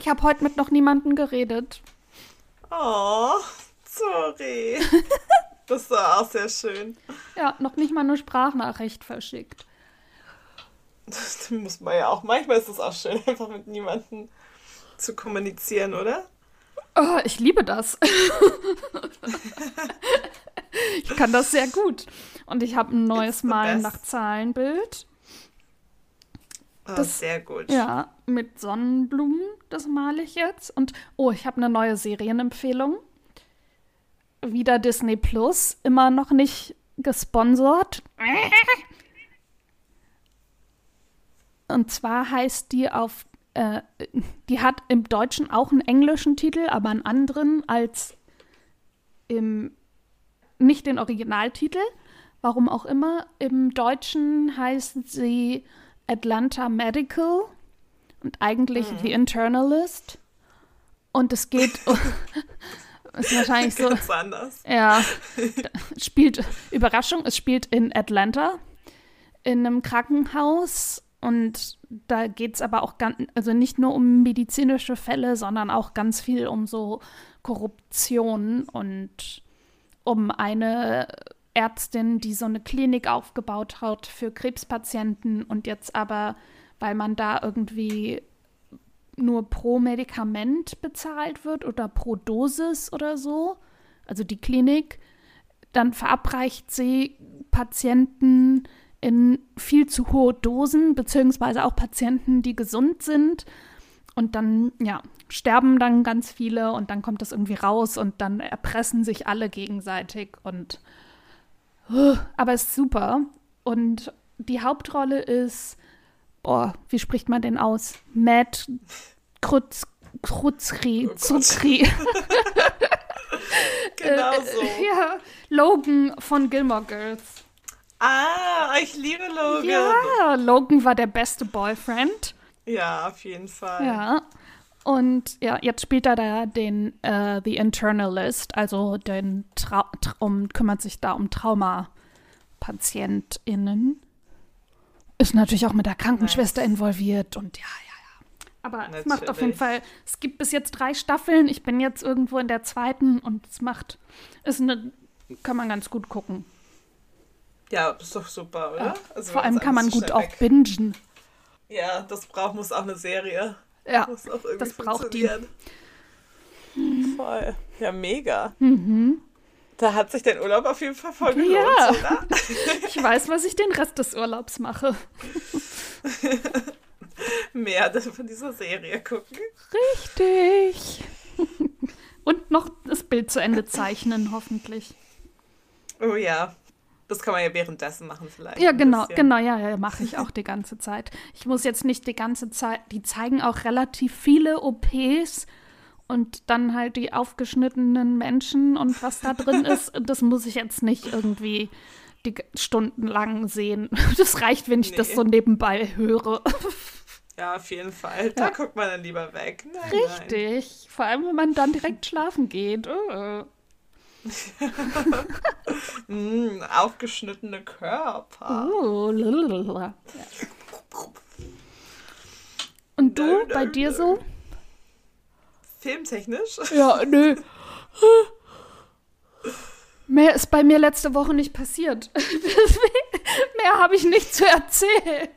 Ich habe heute mit noch niemandem geredet. Oh, sorry. das war auch sehr schön. Ja, noch nicht mal eine Sprachnachricht verschickt. Das muss man ja auch. Manchmal ist es auch schön, einfach mit niemandem zu kommunizieren, oder? Oh, ich liebe das. ich kann das sehr gut. Und ich habe ein neues Malen nach Zahlenbild. Oh, das, sehr gut. Ja, mit Sonnenblumen, das male ich jetzt. Und oh, ich habe eine neue Serienempfehlung. Wieder Disney Plus, immer noch nicht gesponsert. Und zwar heißt die auf, äh, die hat im Deutschen auch einen englischen Titel, aber einen anderen als im, nicht den Originaltitel. Warum auch immer. Im Deutschen heißt sie Atlanta Medical und eigentlich mhm. The Internalist. Und es geht. ist wahrscheinlich so. Ganz anders. Ja. Spielt, Überraschung, es spielt in Atlanta in einem Krankenhaus und da geht es aber auch ganz, also nicht nur um medizinische Fälle, sondern auch ganz viel um so Korruption und um eine Ärztin, die so eine Klinik aufgebaut hat für Krebspatienten und jetzt aber, weil man da irgendwie nur pro Medikament bezahlt wird oder pro Dosis oder so, also die Klinik, dann verabreicht sie Patienten in viel zu hohe Dosen, beziehungsweise auch Patienten, die gesund sind. Und dann, ja, sterben dann ganz viele und dann kommt das irgendwie raus und dann erpressen sich alle gegenseitig und aber es ist super. Und die Hauptrolle ist, boah, wie spricht man den aus? Matt Krutz, Krutzri, oh Zuckri. genau so. Äh, ja, Logan von Gilmore Girls. Ah, ich liebe Logan. Ja, Logan war der beste Boyfriend. Ja, auf jeden Fall. Ja. Und ja, jetzt spielt er da den uh, The Internalist, also den Trau um, kümmert sich da um Traumapatientinnen. Ist natürlich auch mit der Krankenschwester nice. involviert und ja, ja, ja. Aber natürlich. es macht auf jeden Fall, es gibt bis jetzt drei Staffeln. Ich bin jetzt irgendwo in der zweiten und es macht, ist eine, kann man ganz gut gucken. Ja, ist doch super, oder? Ja, also vor allem kann man gut auch bingen. Ja, das braucht muss auch eine Serie. Ja, das braucht die. Voll. Ja, mega. Mhm. Da hat sich dein Urlaub auf jeden Fall voll gelohnt, ja. oder? ich weiß, was ich den Rest des Urlaubs mache. Mehr von dieser Serie gucken. Richtig. Und noch das Bild zu Ende zeichnen, hoffentlich. Oh ja. Das kann man ja währenddessen machen vielleicht. Ja, genau, genau, ja, ja, mache ich auch die ganze Zeit. Ich muss jetzt nicht die ganze Zeit, die zeigen auch relativ viele OPs und dann halt die aufgeschnittenen Menschen und was da drin ist, das muss ich jetzt nicht irgendwie die stundenlang sehen. Das reicht, wenn ich nee. das so nebenbei höre. Ja, auf jeden Fall. Da ja. guckt man dann lieber weg. Nein, Richtig. Nein. Vor allem, wenn man dann direkt schlafen geht. Oh mm, aufgeschnittene Körper. Oh, lalalala. Und du, bei dir so? Filmtechnisch? Ja, nö. Mehr ist bei mir letzte Woche nicht passiert. Mehr habe ich nicht zu erzählen.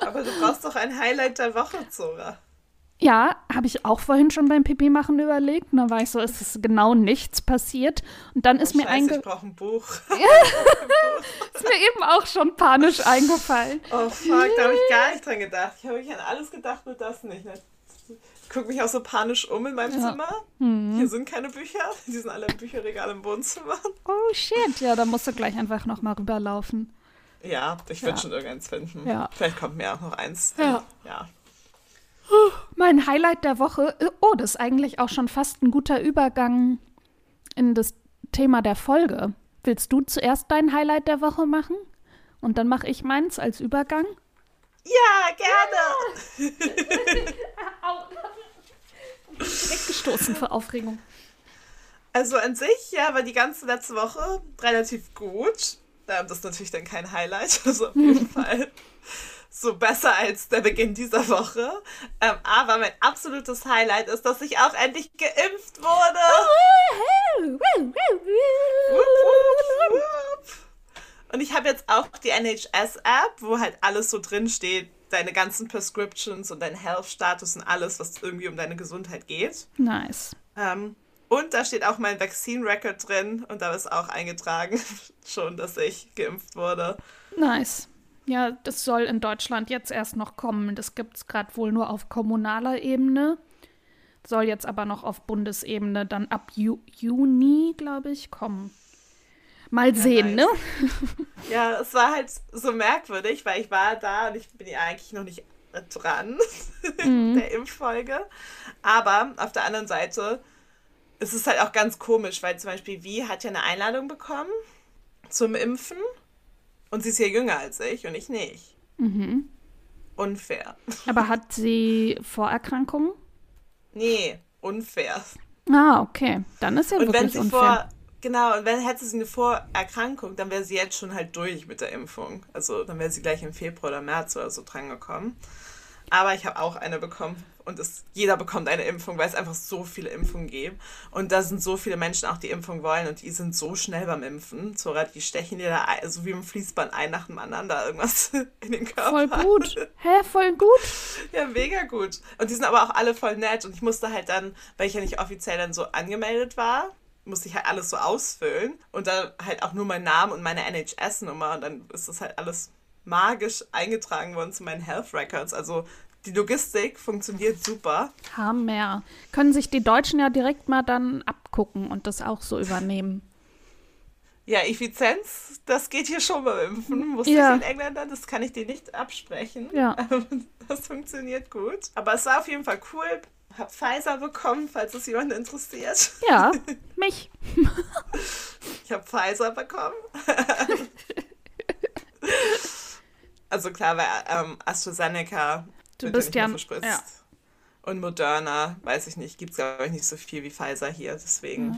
Aber du brauchst doch ein Highlight der Woche, Zora. Ja, habe ich auch vorhin schon beim Pipi machen überlegt. Und dann war ich so, es ist genau nichts passiert. Und dann ist oh, mir eingefallen. Ich brauche ein Buch. ist mir eben auch schon panisch eingefallen. Oh fuck, da habe ich gar nicht dran gedacht. Ich habe mich an alles gedacht, nur das nicht. Ich gucke mich auch so panisch um in meinem ja. Zimmer. Mhm. Hier sind keine Bücher. Die sind alle im Bücherregal im Wohnzimmer. Oh shit, ja, da musst du gleich einfach nochmal rüberlaufen. Ja, ich würde ja. schon irgendeins finden. Ja. Vielleicht kommt mir auch noch eins. Ja. ja. Mein Highlight der Woche, oh, das ist eigentlich auch schon fast ein guter Übergang in das Thema der Folge. Willst du zuerst dein Highlight der Woche machen? Und dann mache ich meins als Übergang? Ja, gerne! Weggestoßen vor Aufregung. Also an sich, ja, war die ganze letzte Woche relativ gut. Das ist natürlich dann kein Highlight, also auf jeden Fall so besser als der Beginn dieser Woche. Ähm, aber mein absolutes Highlight ist, dass ich auch endlich geimpft wurde. Und ich habe jetzt auch die NHS-App, wo halt alles so drin steht, deine ganzen Prescriptions und dein Health-Status und alles, was irgendwie um deine Gesundheit geht. Nice. Ähm, und da steht auch mein Vaccine-Record drin und da ist auch eingetragen schon, dass ich geimpft wurde. Nice. Ja, das soll in Deutschland jetzt erst noch kommen. Das gibt es gerade wohl nur auf kommunaler Ebene. Soll jetzt aber noch auf Bundesebene dann ab Ju Juni, glaube ich, kommen. Mal sehen, ja, ne? Ja, es war halt so merkwürdig, weil ich war da und ich bin ja eigentlich noch nicht dran mhm. der Impffolge. Aber auf der anderen Seite ist es halt auch ganz komisch, weil zum Beispiel Wie hat ja eine Einladung bekommen zum Impfen und sie ist ja jünger als ich und ich nicht. Mhm. Unfair. Aber hat sie Vorerkrankungen? Nee, unfair. Ah, okay. Dann ist ja und wirklich wenn sie unfair. Vor, genau, und wenn hätte sie eine Vorerkrankung, dann wäre sie jetzt schon halt durch mit der Impfung. Also dann wäre sie gleich im Februar oder März oder so drangekommen. Aber ich habe auch eine bekommen und es, jeder bekommt eine Impfung, weil es einfach so viele Impfungen gibt. Und da sind so viele Menschen auch, die Impfung wollen und die sind so schnell beim Impfen. Zora, die stechen dir da ein, so wie im Fließband ein nach dem anderen da irgendwas in den Körper. Voll gut. Hä, voll gut? Ja, mega gut. Und die sind aber auch alle voll nett. Und ich musste halt dann, weil ich ja nicht offiziell dann so angemeldet war, musste ich halt alles so ausfüllen und dann halt auch nur meinen Namen und meine NHS-Nummer und dann ist das halt alles magisch eingetragen worden zu meinen Health Records. Also die Logistik funktioniert super. Hammer. Können sich die Deutschen ja direkt mal dann abgucken und das auch so übernehmen. Ja, Effizienz, das geht hier schon beim Impfen. Wusste ja. ich in Engländer, das kann ich dir nicht absprechen. Ja. Das funktioniert gut. Aber es war auf jeden Fall cool. Hab Pfizer bekommen, falls es jemanden interessiert. Ja, mich. ich habe Pfizer bekommen. also klar, weil ähm, AstraZeneca Du bist ja, ja. Und Moderna, weiß ich nicht, gibt es glaube ich nicht so viel wie Pfizer hier, deswegen. Mhm.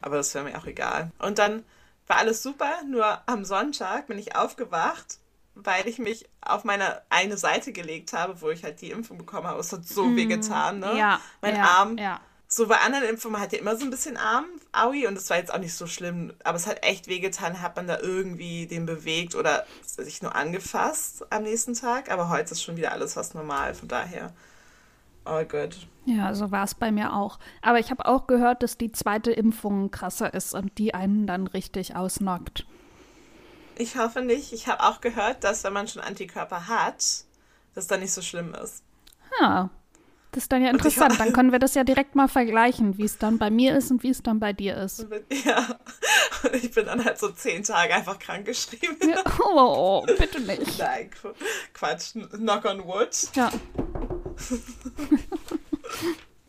Aber das wäre mir auch egal. Und dann war alles super, nur am Sonntag bin ich aufgewacht, weil ich mich auf meine eine Seite gelegt habe, wo ich halt die Impfung bekommen habe. Es hat so mhm. weh getan, ne? Ja. Mein ja, Arm. Ja. So bei anderen Impfungen hat ja immer so ein bisschen Arm, Aui, und es war jetzt auch nicht so schlimm, aber es hat echt wehgetan, hat man da irgendwie den bewegt oder sich nur angefasst am nächsten Tag, aber heute ist schon wieder alles fast normal, von daher all good. Ja, so war es bei mir auch. Aber ich habe auch gehört, dass die zweite Impfung krasser ist und die einen dann richtig ausnockt. Ich hoffe nicht. Ich habe auch gehört, dass wenn man schon Antikörper hat, das dann nicht so schlimm ist. Ja, das ist dann ja interessant. Dann können wir das ja direkt mal vergleichen, wie es dann bei mir ist und wie es dann bei dir ist. Ja, ich bin dann halt so zehn Tage einfach krankgeschrieben. Ja. Oh, bitte nicht. Nein, Quatsch. Knock on wood. Ja.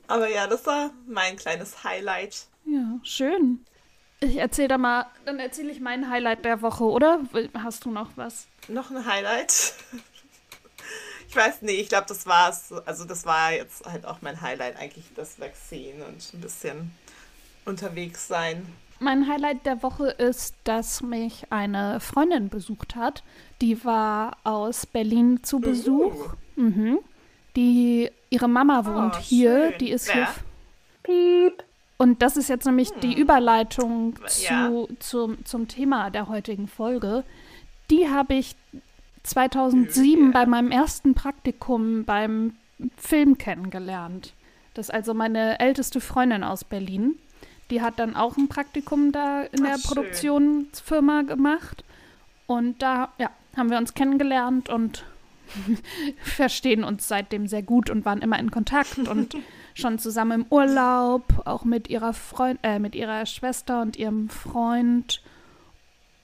Aber ja, das war mein kleines Highlight. Ja, schön. Ich erzähle da mal, dann erzähle ich mein Highlight der Woche, oder? Hast du noch was? Noch ein Highlight? Ich weiß nicht, ich glaube, das war's. Also das war jetzt halt auch mein Highlight, eigentlich das Vaccine und ein bisschen unterwegs sein. Mein Highlight der Woche ist, dass mich eine Freundin besucht hat. Die war aus Berlin zu Besuch. Uh. Mhm. Die, ihre Mama oh, wohnt oh, hier. Schön. Die ist Wer? hier. Piep. Und das ist jetzt nämlich hm. die Überleitung zu, ja. zum, zum Thema der heutigen Folge. Die habe ich 2007 bei meinem ersten Praktikum beim Film kennengelernt. Das ist also meine älteste Freundin aus Berlin. Die hat dann auch ein Praktikum da in Ach, der Produktionsfirma gemacht. Und da, ja, haben wir uns kennengelernt und verstehen uns seitdem sehr gut und waren immer in Kontakt und schon zusammen im Urlaub, auch mit ihrer Freund, äh, mit ihrer Schwester und ihrem Freund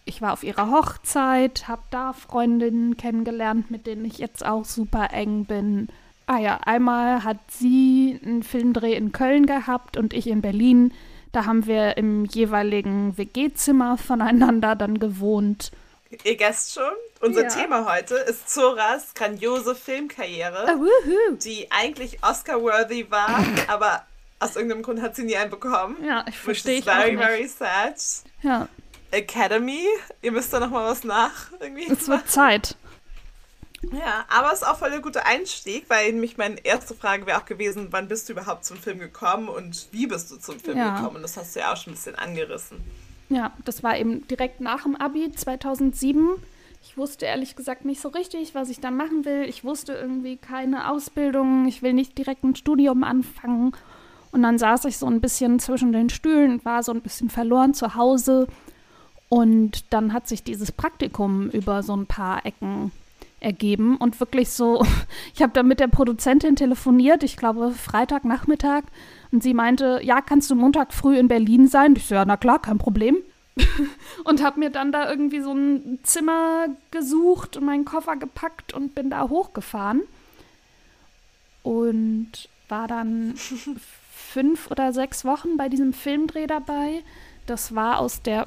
ich war auf ihrer Hochzeit, habe da Freundinnen kennengelernt, mit denen ich jetzt auch super eng bin. Ah ja, einmal hat sie einen Filmdreh in Köln gehabt und ich in Berlin. Da haben wir im jeweiligen WG-Zimmer voneinander dann gewohnt. Ihr Gäst schon? Unser ja. Thema heute ist Zoras grandiose Filmkarriere, uh, die eigentlich Oscar-worthy war, aber aus irgendeinem Grund hat sie nie einen bekommen. Ja, ich verstehe. Very, very sad. Ja. Academy. Ihr müsst da noch mal was nach. Irgendwie es wird Zeit. Ja, aber es ist auch voll ein guter Einstieg, weil nämlich meine erste Frage wäre auch gewesen, wann bist du überhaupt zum Film gekommen und wie bist du zum Film Ja. gekommen? Und das hast du ja auch schon ein bisschen angerissen. Ja, das war eben direkt nach dem Abi 2007. Ich wusste ehrlich gesagt nicht so richtig, was ich da machen will. Ich wusste irgendwie keine Ausbildung. Ich will nicht direkt ein Studium anfangen. Und dann saß ich so ein bisschen zwischen den Stühlen und war so ein bisschen verloren zu Hause. Und dann hat sich dieses Praktikum über so ein paar Ecken ergeben und wirklich so, ich habe da mit der Produzentin telefoniert, ich glaube Freitagnachmittag, und sie meinte, ja, kannst du Montag früh in Berlin sein? Ich so, ja, na klar, kein Problem. und habe mir dann da irgendwie so ein Zimmer gesucht und meinen Koffer gepackt und bin da hochgefahren und war dann fünf oder sechs Wochen bei diesem Filmdreh dabei. Das war aus der,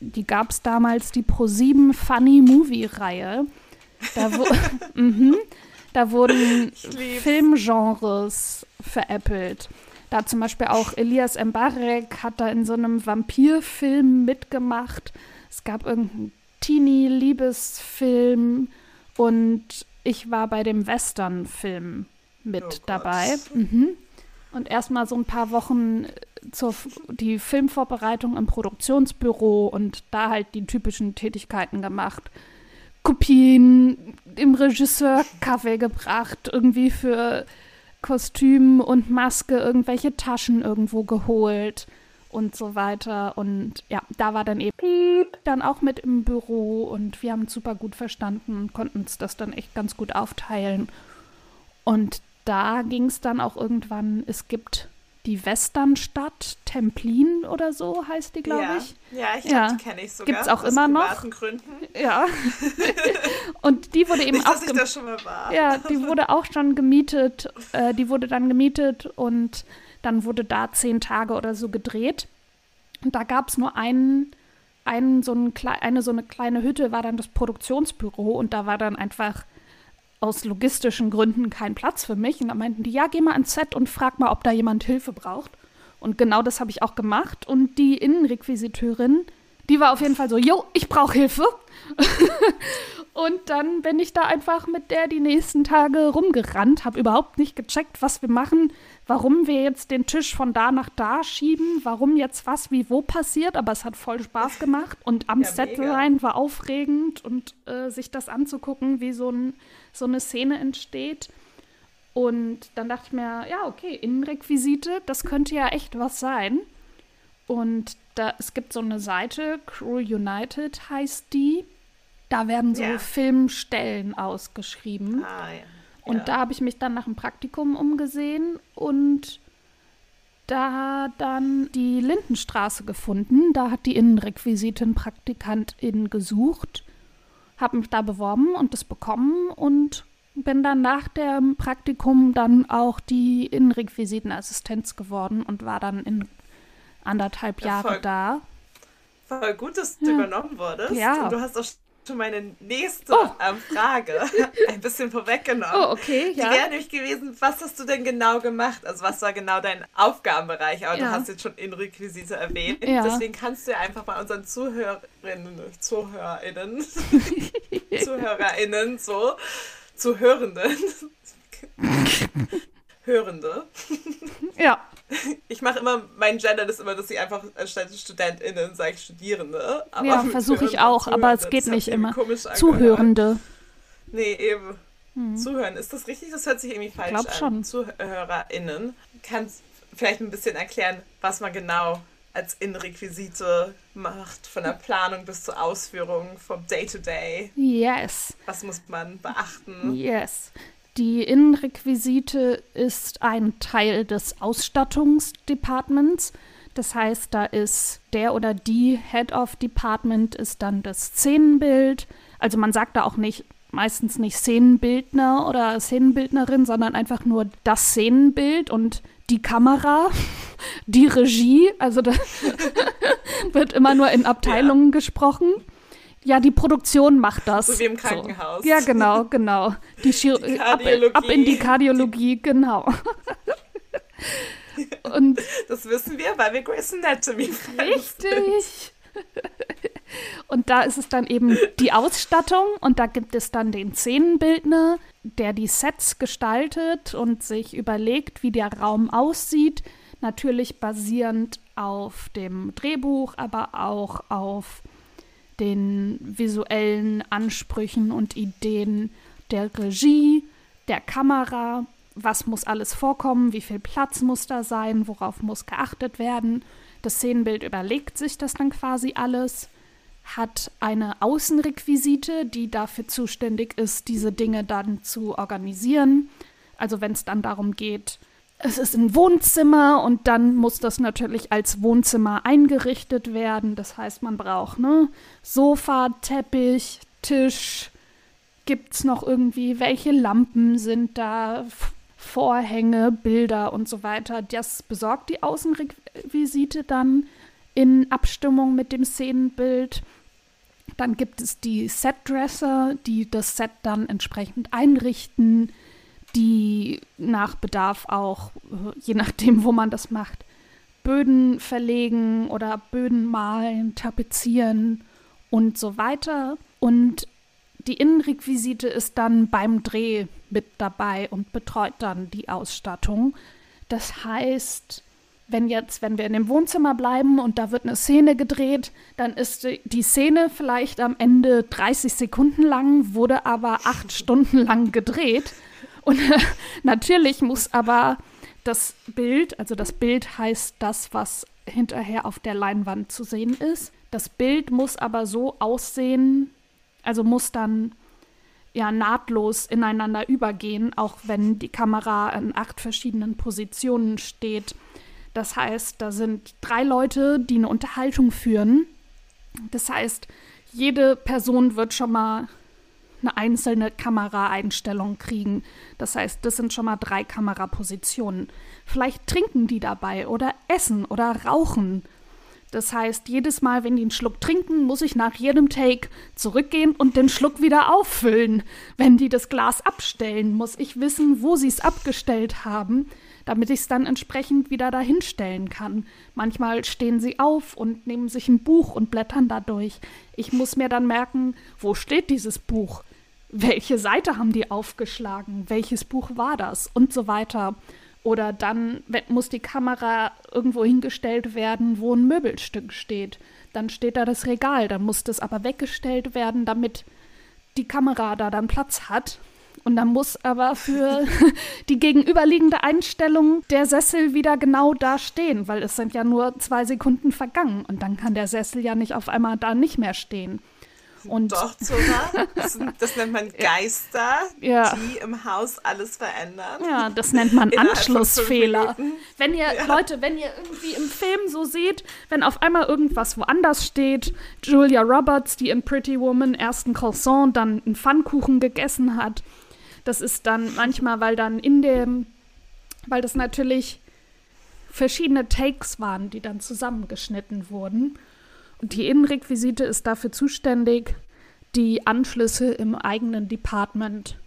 die gab es damals, die Pro7 Funny Movie Reihe. Da, wo, mhm, da wurden. Filmgenres veräppelt. Da zum Beispiel auch Elias Mbarek hat da in so einem Vampirfilm mitgemacht. Es gab irgendeinen Teenie-Liebesfilm und ich war bei dem Western-Film mit Oh dabei. Mhm. Und erstmal so ein paar Wochen zur die Filmvorbereitung im Produktionsbüro und da halt die typischen Tätigkeiten gemacht. Kopien, dem Regisseur Kaffee gebracht, irgendwie für Kostüm und Maske irgendwelche Taschen irgendwo geholt und so weiter. Und ja, da war dann eben Piep dann auch mit im Büro und wir haben super gut verstanden und konnten uns das dann echt ganz gut aufteilen. Und da ging es dann auch irgendwann, es gibt die Westernstadt Templin oder so heißt die, glaube ja. ich. Ja, ich Ja. die kenne ich sogar. Gibt's auch aus immer noch? Gründen. Ja. und die wurde eben Nicht, auch dass schon mal war. Ja, die wurde auch schon gemietet. Äh, die wurde dann gemietet und dann wurde da zehn Tage oder so gedreht. Und da gab es nur einen, einen so ein, klei- eine so eine kleine Hütte, war dann das Produktionsbüro und da war dann einfach aus logistischen Gründen kein Platz für mich. Und da meinten die, ja, geh mal ans Set und frag mal, ob da jemand Hilfe braucht. Und genau das habe ich auch gemacht. Und die Innenrequisiteurin, die war auf jeden Fall so, jo, ich brauche Hilfe. Und dann bin ich da einfach mit der die nächsten Tage rumgerannt, habe überhaupt nicht gecheckt, was wir machen, warum wir jetzt den Tisch von da nach da schieben, warum jetzt was wie wo passiert, aber es hat voll Spaß gemacht und am Ja, Set sein war aufregend und äh, sich das anzugucken, wie so, ein, so eine Szene entsteht. Und dann dachte ich mir, ja, okay, Innenrequisite, das könnte ja echt was sein. Und da, es gibt so eine Seite, Crew United heißt die. Da werden so Ja. Filmstellen ausgeschrieben. Ah, ja. Und ja. da habe ich mich dann nach dem Praktikum umgesehen und da dann die Lindenstraße gefunden. Da hat die Innenrequisitin Praktikantin gesucht, habe mich da beworben und das bekommen und bin dann nach dem Praktikum dann auch die Innenrequisitenassistenz geworden und war dann in anderthalb Ja, Jahre da. Voll gut, dass du Ja. übernommen wurdest. Ja. Und du hast auch schon meine nächste Oh. ähm, Frage ein bisschen vorweggenommen. Oh, okay, Die ja. wäre nämlich gewesen, was hast du denn genau gemacht? Also was war genau dein Aufgabenbereich? Aber Ja. du hast jetzt schon Innenrequisite erwähnt. Ja. Deswegen kannst du ja einfach mal unseren Zuhörerinnen, ZuhörerInnen, ZuhörerInnen so, Zuhörenden, Hörende. Ja, Ich mache immer, mein Gender ist immer, dass ich einfach anstatt StudentInnen sage Studierende. Aber ja versuche ich auch, aber es geht nicht immer. Zuhörende. Nee, eben. Zuhören, ist das richtig? Das hört sich irgendwie falsch glaub an. schon. ZuhörerInnen. Kannst vielleicht ein bisschen erklären, was man genau als Innenrequisite macht, von der Planung bis zur Ausführung, vom Day-to-Day. Yes. Was muss man beachten? Yes. Die Innenrequisite ist ein Teil des Ausstattungsdepartments. Das heißt, da ist der oder die Head of Department ist dann das Szenenbild. Also man sagt da auch nicht meistens nicht Szenenbildner oder Szenenbildnerin, sondern einfach nur das Szenenbild und die Kamera, die Regie. Also da wird immer nur in Abteilungen gesprochen. Ja, die Produktion macht das. So wie im Krankenhaus. Ja, genau, genau. Die, Chir Die ab, ab in die Kardiologie, genau. Und Das wissen wir, weil wir Grey's Anatomy richtig. Und da ist es dann eben die Ausstattung und da gibt es dann den Szenenbildner, der die Sets gestaltet und sich überlegt, wie der Raum aussieht. Natürlich basierend auf dem Drehbuch, aber auch auf den visuellen Ansprüchen und Ideen der Regie, der Kamera, was muss alles vorkommen, wie viel Platz muss da sein, worauf muss geachtet werden. Das Szenenbild überlegt sich das dann quasi alles, hat eine Außenrequisite, die dafür zuständig ist, diese Dinge dann zu organisieren. Also wenn es dann darum geht, es ist ein Wohnzimmer und dann muss das natürlich als Wohnzimmer eingerichtet werden. Das heißt, man braucht ne Sofa, Teppich, Tisch. Gibt es noch irgendwie, welche Lampen sind da? Vorhänge, Bilder und so weiter. Das besorgt die Außenrequisite dann in Abstimmung mit dem Szenenbild. Dann gibt es die Setdresser, die das Set dann entsprechend einrichten, die nach Bedarf auch, je nachdem, wo man das macht, Böden verlegen oder Böden malen, tapezieren und so weiter. Und die Innenrequisite ist dann beim Dreh mit dabei und betreut dann die Ausstattung. Das heißt, wenn jetzt, wenn wir in dem Wohnzimmer bleiben und da wird eine Szene gedreht, dann ist die Szene vielleicht am Ende 30 Sekunden lang, wurde aber acht Stunden lang gedreht. Und natürlich muss aber das Bild, also das Bild heißt das, was hinterher auf der Leinwand zu sehen ist. Das Bild muss aber so aussehen, also muss dann ja nahtlos ineinander übergehen, auch wenn die Kamera in acht verschiedenen Positionen steht. Das heißt, da sind drei Leute, die eine Unterhaltung führen. Das heißt, jede Person wird schon mal eine einzelne Kameraeinstellung kriegen. Das heißt, das sind schon mal drei Kamerapositionen. Vielleicht trinken die dabei oder essen oder rauchen das heißt, jedes Mal, wenn die einen Schluck trinken, muss ich nach jedem Take zurückgehen und den Schluck wieder auffüllen. Wenn die das Glas abstellen, muss ich wissen, wo sie es abgestellt haben, damit ich es dann entsprechend wieder dahinstellen kann. Manchmal stehen sie auf und nehmen sich ein Buch und blättern dadurch. Ich muss mir dann merken, wo steht dieses Buch? Welche Seite haben die aufgeschlagen? Welches Buch war das? Und so weiter. Oder dann muss die Kamera irgendwo hingestellt werden, wo ein Möbelstück steht. Dann steht da das Regal, dann muss das aber weggestellt werden, damit die Kamera da dann Platz hat. Und dann muss aber für die gegenüberliegende Einstellung der Sessel wieder genau da stehen, weil es sind ja nur zwei Sekunden vergangen. Und dann kann der Sessel ja nicht auf einmal da nicht mehr stehen. Und Doch, Zora. Das, das nennt man Geister, ja. die im Haus alles verändern. Ja, das nennt man Anschlussfehler. Wenn ihr, ja. Leute, wenn ihr irgendwie im Film so seht, wenn auf einmal irgendwas woanders steht, Julia Roberts, die in Pretty Woman erst ein Croissant, dann einen Pfannkuchen gegessen hat, das ist dann manchmal, weil dann in dem, weil das natürlich verschiedene Takes waren, die dann zusammengeschnitten wurden. Die Innenrequisite ist dafür zuständig, die Anschlüsse im eigenen Department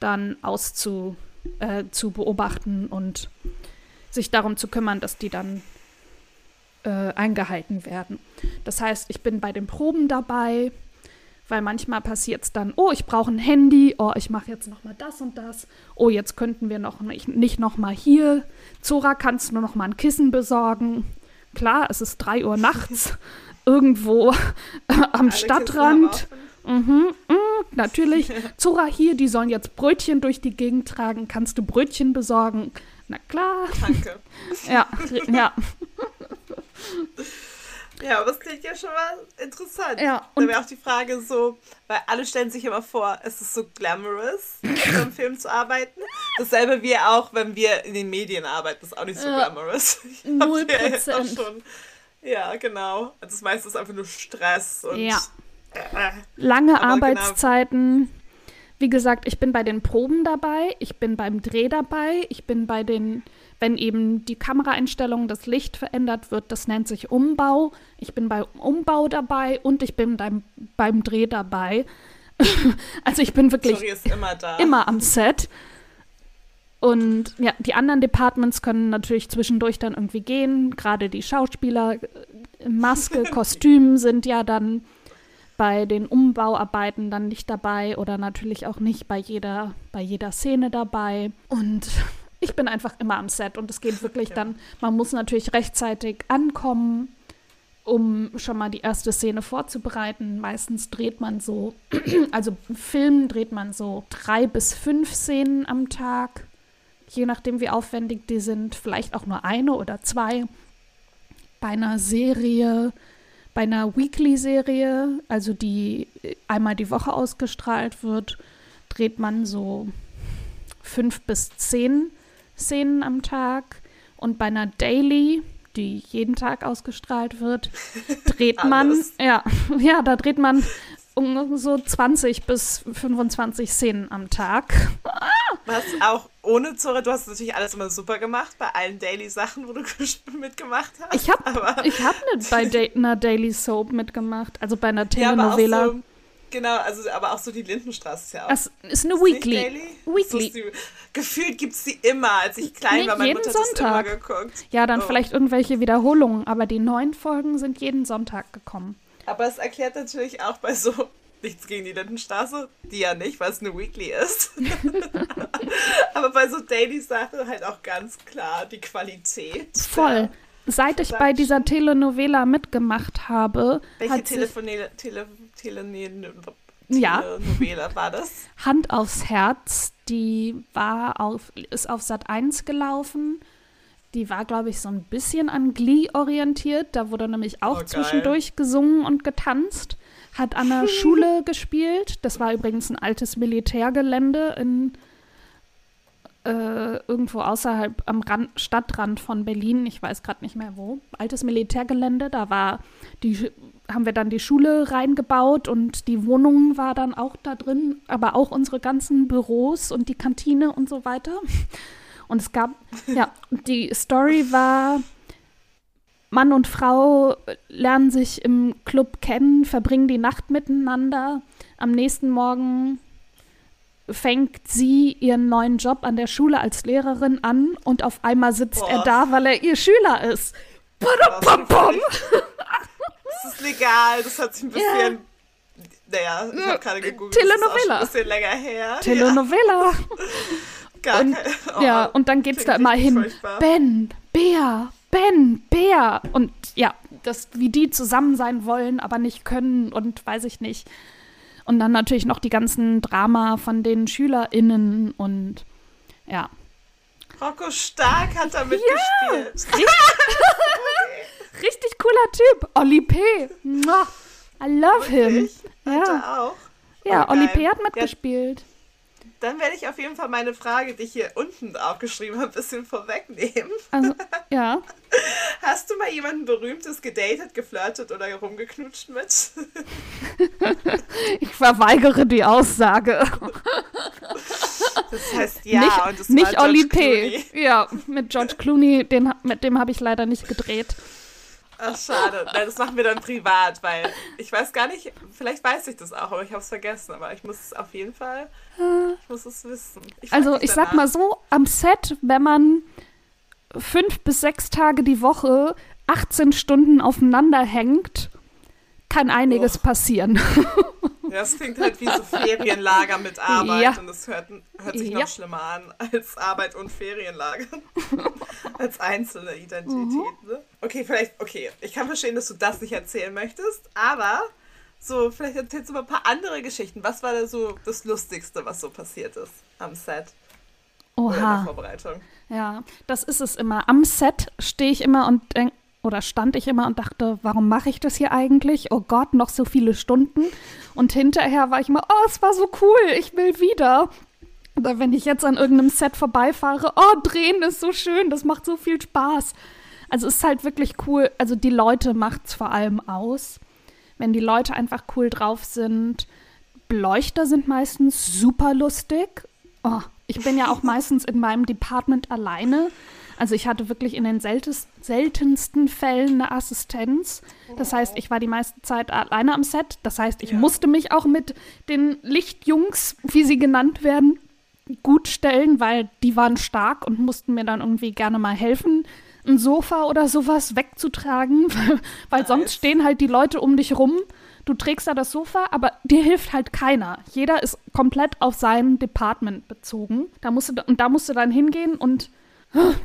dann auszu, äh, zu beobachten und sich darum zu kümmern, dass die dann äh, eingehalten werden. Das heißt, ich bin bei den Proben dabei, weil manchmal passiert es dann, oh, ich brauche ein Handy, oh, ich mache jetzt noch mal das und das, oh, jetzt könnten wir noch nicht, nicht noch mal hier, Zora, kannst du noch mal ein Kissen besorgen? Klar, es ist drei Uhr nachts, irgendwo am Alle Stadtrand. Mhm, mh, natürlich. Zora hier, die sollen jetzt Brötchen durch die Gegend tragen. Kannst du Brötchen besorgen? Na klar. Danke. ja, ja. Ja, aber es klingt ja schon mal interessant. Ja, und da wäre auch die Frage so, weil alle stellen sich immer vor, es ist so glamorous, im Film zu arbeiten. Dasselbe wie auch, wenn wir in den Medien arbeiten, ist auch nicht so glamorous. Null Prozent. Ja, genau. Also das meiste ist einfach nur Stress und ja. Äh, lange genau. Arbeitszeiten. Genau. Wie gesagt, ich bin bei den Proben dabei, ich bin beim Dreh dabei, ich bin bei den, wenn eben die Kameraeinstellung, das Licht verändert wird, das nennt sich Umbau. Ich bin beim Umbau dabei und ich bin beim, beim Dreh dabei. also ich bin wirklich immer, immer am Set. Und ja, die anderen Departments können natürlich zwischendurch dann irgendwie gehen. Gerade die Schauspieler Maske, Kostüm sind ja dann bei den Umbauarbeiten dann nicht dabei oder natürlich auch nicht bei jeder, bei jeder Szene dabei. Und ich bin einfach immer am Set und es geht wirklich ja. dann, man muss natürlich rechtzeitig ankommen, um schon mal die erste Szene vorzubereiten. Meistens dreht man so, also Film dreht man so drei bis fünf Szenen am Tag, je nachdem wie aufwendig die sind, vielleicht auch nur eine oder zwei. Bei einer Serie bei einer Weekly-Serie, also die einmal die Woche ausgestrahlt wird, dreht man so fünf bis zehn Szenen am Tag. Und bei einer Daily, die jeden Tag ausgestrahlt wird, dreht man, ja, ja, da dreht man um so 20 bis 25 Szenen am Tag. Was auch ohne Zora, du hast natürlich alles immer super gemacht bei allen Daily-Sachen, wo du mitgemacht hast. Ich habe hab nicht bei da einer Daily Soap mitgemacht, also bei einer Telenovela. Ja, so, genau, also aber auch so die Lindenstraße ist ja auch. Das ist eine ist Weekly. Weekly. So die, gefühlt gibt es die immer, als ich klein nee, war. Meine Mutter Sonntag. immer geguckt. Ja, dann oh. vielleicht irgendwelche Wiederholungen, aber die neuen Folgen sind jeden Sonntag gekommen. Aber es erklärt natürlich auch bei so nichts gegen die Lindenstraße, die ja nicht, weil es eine Weekly ist. Aber bei so Daily-Sachen halt auch ganz klar die Qualität. Voll. Seit ich bei dieser Telenovela mitgemacht habe. Welche Telefonele, Tele, Tele, ja. Telenovela war das? Hand aufs Herz, die war auf, ist auf Sat 1 gelaufen. Die war, glaube ich, so ein bisschen an Glee orientiert. Da wurde nämlich auch oh, zwischendurch gesungen und getanzt hat an der Schule gespielt. Das war übrigens ein altes Militärgelände in äh, irgendwo außerhalb am Rand, Stadtrand von Berlin. Ich weiß gerade nicht mehr wo. Altes Militärgelände. Da war die haben wir dann die Schule reingebaut und die Wohnung war dann auch da drin, aber auch unsere ganzen Büros und die Kantine und so weiter. Und es gab, ja, die Story war, Mann und Frau lernen sich im Club kennen, verbringen die Nacht miteinander. Am nächsten Morgen fängt sie ihren neuen Job an der Schule als Lehrerin an und auf einmal sitzt Boah. er da, weil er ihr Schüler ist. Das ist legal, das hat sich ein bisschen. Ja. Naja, ich habe gerade gegoogelt. Telenovela. Das ist ein bisschen länger her. Telenovela. Ja. Und, oh, ja, und dann geht es da immer hin. Furchtbar. Ben, Bär, Ben, Bär. Und ja, das, wie die zusammen sein wollen, aber nicht können und weiß ich nicht. Und dann natürlich noch die ganzen Drama von den SchülerInnen und ja. Rocco Stark hat da mitgespielt. Ja, richtig, richtig cooler Typ. Olli P. I love him. Ja. auch. Ja, oh, Olli P. hat mitgespielt. Ja. Dann werde ich auf jeden Fall meine Frage, die ich hier unten aufgeschrieben habe, ein bisschen vorwegnehmen. Also, ja. Hast du mal jemanden Berühmtes gedatet, geflirtet oder rumgeknutscht mit? ich verweigere die Aussage. Das heißt ja, nicht, und es nicht war Olli P. Ja, mit George Clooney, den, mit dem habe ich leider nicht gedreht. Ach, schade. Das machen wir dann privat, weil ich weiß gar nicht, vielleicht weiß ich das auch, aber ich habe es vergessen. Aber ich muss es auf jeden Fall, ich muss es wissen. Ich also ich danach. sag mal so, am Set, wenn man fünf bis sechs Tage die Woche 18 Stunden aufeinander hängt, kann einiges oh. passieren. Ja, es klingt halt wie so Ferienlager mit Arbeit ja. und das hört, hört sich ja. noch schlimmer an als Arbeit und Ferienlager. als einzelne Identität. Mhm. Ne? Okay, vielleicht, okay, ich kann verstehen, dass du das nicht erzählen möchtest, aber so, vielleicht erzählst du mal ein paar andere Geschichten. Was war da so das Lustigste, was so passiert ist am Set? Oha. Oder in der Vorbereitung? Ja, das ist es immer. Am Set stehe ich immer und denke, oder stand ich immer und dachte, warum mache ich das hier eigentlich? Oh Gott, noch so viele Stunden. Und hinterher war ich immer, oh, es war so cool, ich will wieder. Oder wenn ich jetzt an irgendeinem Set vorbeifahre, oh, drehen ist so schön, das macht so viel Spaß. Also es ist halt wirklich cool. Also die Leute macht es vor allem aus. Wenn die Leute einfach cool drauf sind. Beleuchter sind meistens super lustig. Oh, ich bin ja auch meistens in meinem Department alleine. Also ich hatte wirklich in den seltensten Fällen eine Assistenz. Das heißt, ich war die meiste Zeit alleine am Set. Das heißt, ich ja. musste mich auch mit den Lichtjungs, wie sie genannt werden, gut stellen, weil die waren stark und mussten mir dann irgendwie gerne mal helfen. Ein Sofa oder sowas wegzutragen, weil, sonst stehen halt die Leute um dich rum. Du trägst da das Sofa, aber dir hilft halt keiner. Jeder ist komplett auf sein Department bezogen. Da musst du, und da musst du dann hingehen und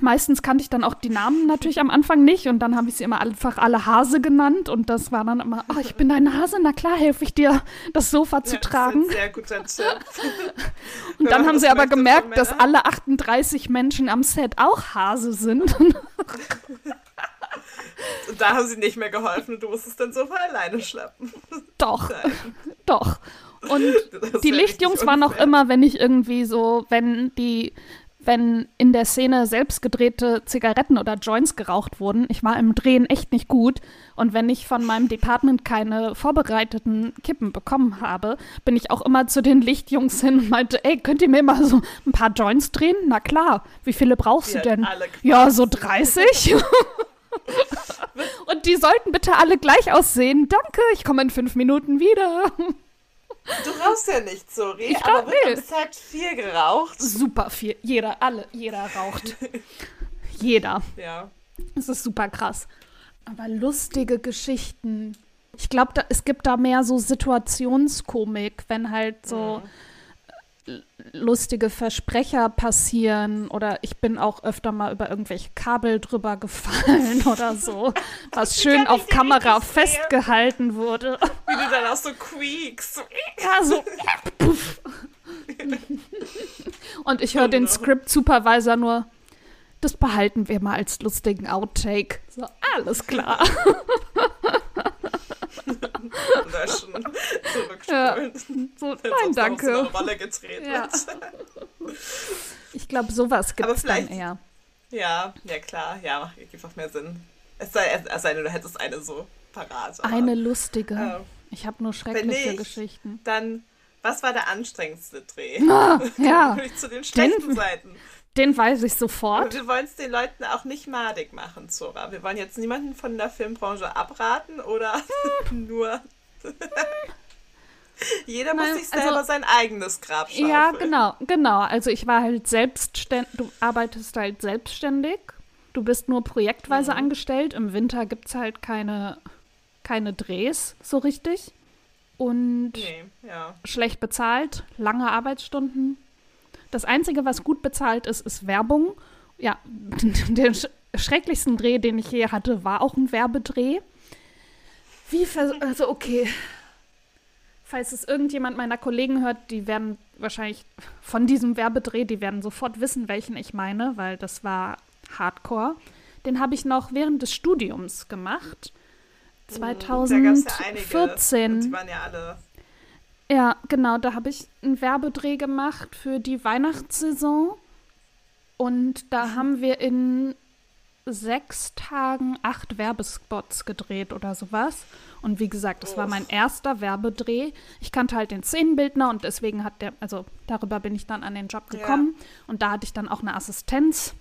meistens kannte ich dann auch die Namen natürlich am Anfang nicht und dann habe ich sie immer einfach alle Hase genannt und das war dann immer, oh, ich bin dein Hase, na klar helfe ich dir, das Sofa zu Ja, das tragen. ist ein sehr guter Tipp. Und dann haben das sie aber gemerkt, dass alle 38 Menschen am Set auch Hase sind. Und da haben sie nicht mehr geholfen und du musstest dann Sofa alleine schleppen. doch, Nein, doch. Und das die Lichtjungs waren auch immer, wenn ich irgendwie so, wenn die, wenn in der Szene selbst gedrehte Zigaretten oder Joints geraucht wurden. Ich war im Drehen echt nicht gut. Und wenn ich von meinem Department keine vorbereiteten Kippen bekommen habe, bin ich auch immer zu den Lichtjungs hin und meinte, ey, könnt ihr mir mal so ein paar Joints drehen? Na klar, wie viele brauchst Die du denn? Ja, so quasi. 30. Und die sollten bitte alle gleich aussehen. Danke, ich komme in fünf Minuten wieder. Du rauchst ja nicht, sorry, Ich aber wird am Set viel geraucht. Super viel. Jeder, alle, jeder raucht. jeder. Ja. Es ist super krass. Aber lustige Geschichten. Ich glaube, es gibt da mehr so Situationskomik, wenn halt so l- lustige Versprecher passieren oder ich bin auch öfter mal über irgendwelche Kabel drüber gefallen oder so, was schön auf Kamera festgehalten wurde. Wie du dann auch so quiekst. Ja, so. Und ich höre den no. Script-Supervisor nur, das behalten wir mal als lustigen Outtake. So, alles klar. Löschen. Ja. Zurückspulen. So, Wenn nein, danke. So eine Rolle gedreht Ja. Ich glaube, sowas gibt es dann eher. Ja, ja klar. Ja, gibt auch mehr Sinn. Es sei, es sei denn, du hättest eine so parat. aber- Eine lustige. äh, Ich habe nur schreckliche nicht, Geschichten. Dann, was war der anstrengendste Dreh? Ah, ja, zu den schlechten Den- Seiten. Den weiß ich Aber sofort. wir wollen es den Leuten auch nicht madig machen, Zora. Wir wollen jetzt niemanden von der Filmbranche abraten oder nur. Jeder muss Nein, sich selber also- sein eigenes Grab schaufeln. Ja, genau, genau. Also ich war halt selbstständig, du arbeitest halt selbstständig. Du bist nur projektweise Mhm. angestellt. Im Winter gibt es halt keine, keine Drehs so richtig. Und Nee, ja. schlecht bezahlt, lange Arbeitsstunden. Das Einzige, was gut bezahlt ist, ist Werbung. Ja, der sch schrecklichsten Dreh, den ich je hatte, war auch ein Werbedreh. Wie vers also okay. Falls es irgendjemand meiner Kollegen hört, die werden wahrscheinlich von diesem Werbedreh, die werden sofort wissen, welchen ich meine, weil das war Hardcore. Den habe ich noch während des Studiums gemacht. Mhm. Da gab's ja einige. 2014. Und die waren ja alle. Ja, genau, da habe ich einen Werbedreh gemacht für die Weihnachtssaison. Und da haben wir in sechs Tagen acht Werbespots gedreht oder sowas. Und wie gesagt, das war mein erster Werbedreh. Ich kannte halt den Szenenbildner und deswegen hat der, also darüber bin ich dann an den Job Ja. gekommen. Und da hatte ich dann auch eine Assistenz.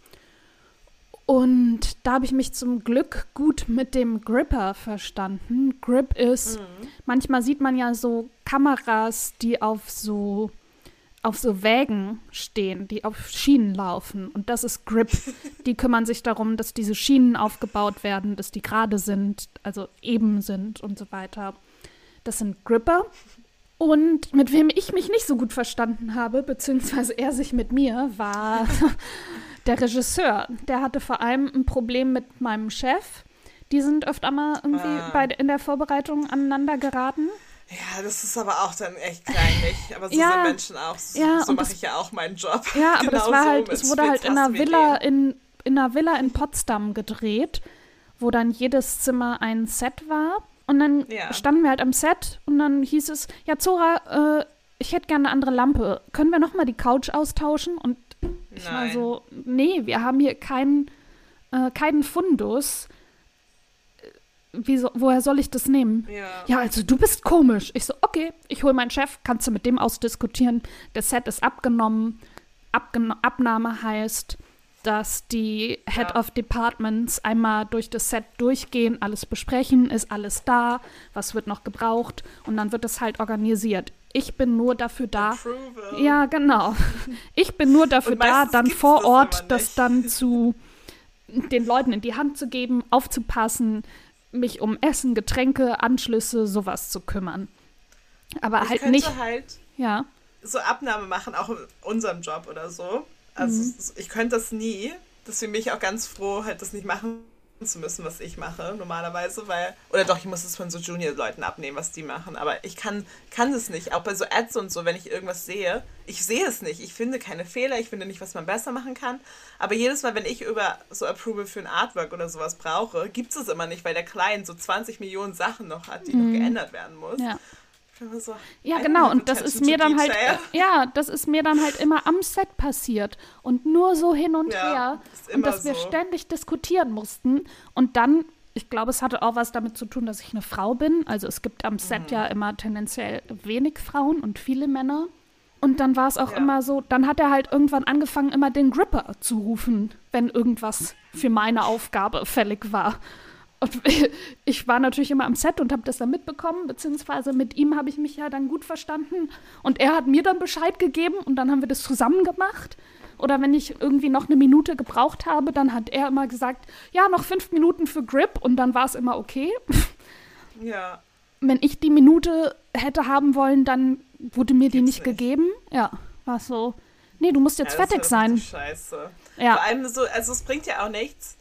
Und da habe ich mich zum Glück gut mit dem Gripper verstanden. Grip ist, manchmal sieht man ja so Kameras, die auf so auf so Wägen stehen, die auf Schienen laufen. Und das ist Grip. Die kümmern sich darum, dass diese Schienen aufgebaut werden, dass die gerade sind, also eben sind und so weiter. Das sind Gripper. Und mit wem ich mich nicht so gut verstanden habe, beziehungsweise er sich mit mir, war der Regisseur. Der hatte vor allem ein Problem mit meinem Chef. Die sind öfter mal irgendwie Ah. bei, in der Vorbereitung aneinander geraten. Ja, das ist aber auch dann echt kleinlich. Aber so Ja. sind Menschen auch. So, Ja, so mache das- ich ja auch meinen Job. Ja, aber das Genau war so halt, es wurde halt in einer Villa in, in einer Villa in Potsdam gedreht, wo dann jedes Zimmer ein Set war. Und dann Ja. standen wir halt am Set und dann hieß es, ja Zora, äh, ich hätte gerne eine andere Lampe. Können wir nochmal die Couch austauschen? Und ich war Nein. so, nee, wir haben hier keinen, äh, keinen Fundus. Äh, Wieso, woher soll ich das nehmen? Ja. Ja, also du bist komisch. Ich so, okay, ich hole meinen Chef, kannst du mit dem ausdiskutieren. Der Set ist abgenommen. Abgen Abnahme heißt, dass die Head Ja. of Departments einmal durch das Set durchgehen, alles besprechen, ist alles da, was wird noch gebraucht und dann wird es halt organisiert. Ich bin nur dafür da. Approval. Ja, genau. Ich bin nur dafür da, dann vor das Ort das nicht. dann zu den Leuten in die Hand zu geben, aufzupassen, mich um Essen, Getränke, Anschlüsse, sowas zu kümmern. Aber Ich halt könnte nicht. halt Ja. so Abnahme machen, auch in unserem Job oder so. Also Mhm. ich könnte das nie. Deswegen bin ich auch ganz froh, halt das nicht machen zu müssen, was ich mache normalerweise, weil oder doch, ich muss es von so Junior-Leuten abnehmen, was die machen, aber ich kann kann es nicht. Auch bei so Ads und so, wenn ich irgendwas sehe, ich sehe es nicht. Ich finde keine Fehler, ich finde nicht, was man besser machen kann. Aber jedes Mal, wenn ich über so Approval für ein Artwork oder sowas brauche, gibt es es immer nicht, weil der Client so 20 Millionen Sachen noch hat, die noch geändert werden muss. Mhm. Ja. So, Ja, genau. Und das ist mir dann halt, ja, das ist mir dann halt immer am Set passiert und nur so hin und Ja, her und dass wir so. ständig diskutieren mussten und dann, ich glaube, es hatte auch was damit zu tun, dass ich eine Frau bin. Also es gibt am Set Mhm. ja immer tendenziell wenig Frauen und viele Männer. Und dann war es auch Ja. immer so, dann hat er halt irgendwann angefangen, immer den Gripper zu rufen, wenn irgendwas für meine Aufgabe fällig war. Und ich war natürlich immer am Set und habe das dann mitbekommen, beziehungsweise mit ihm habe ich mich ja dann gut verstanden. Und er hat mir dann Bescheid gegeben und dann haben wir das zusammen gemacht. Oder wenn ich irgendwie noch eine Minute gebraucht habe, dann hat er immer gesagt, ja, noch fünf Minuten für Grip und dann war es immer okay. Ja. Wenn ich die Minute hätte haben wollen, dann wurde mir die nicht, nicht. gegeben. Ja, war so, nee, du musst jetzt ja, fertig sein. Scheiße. Vor Ja, allem so, also es bringt ja auch nichts.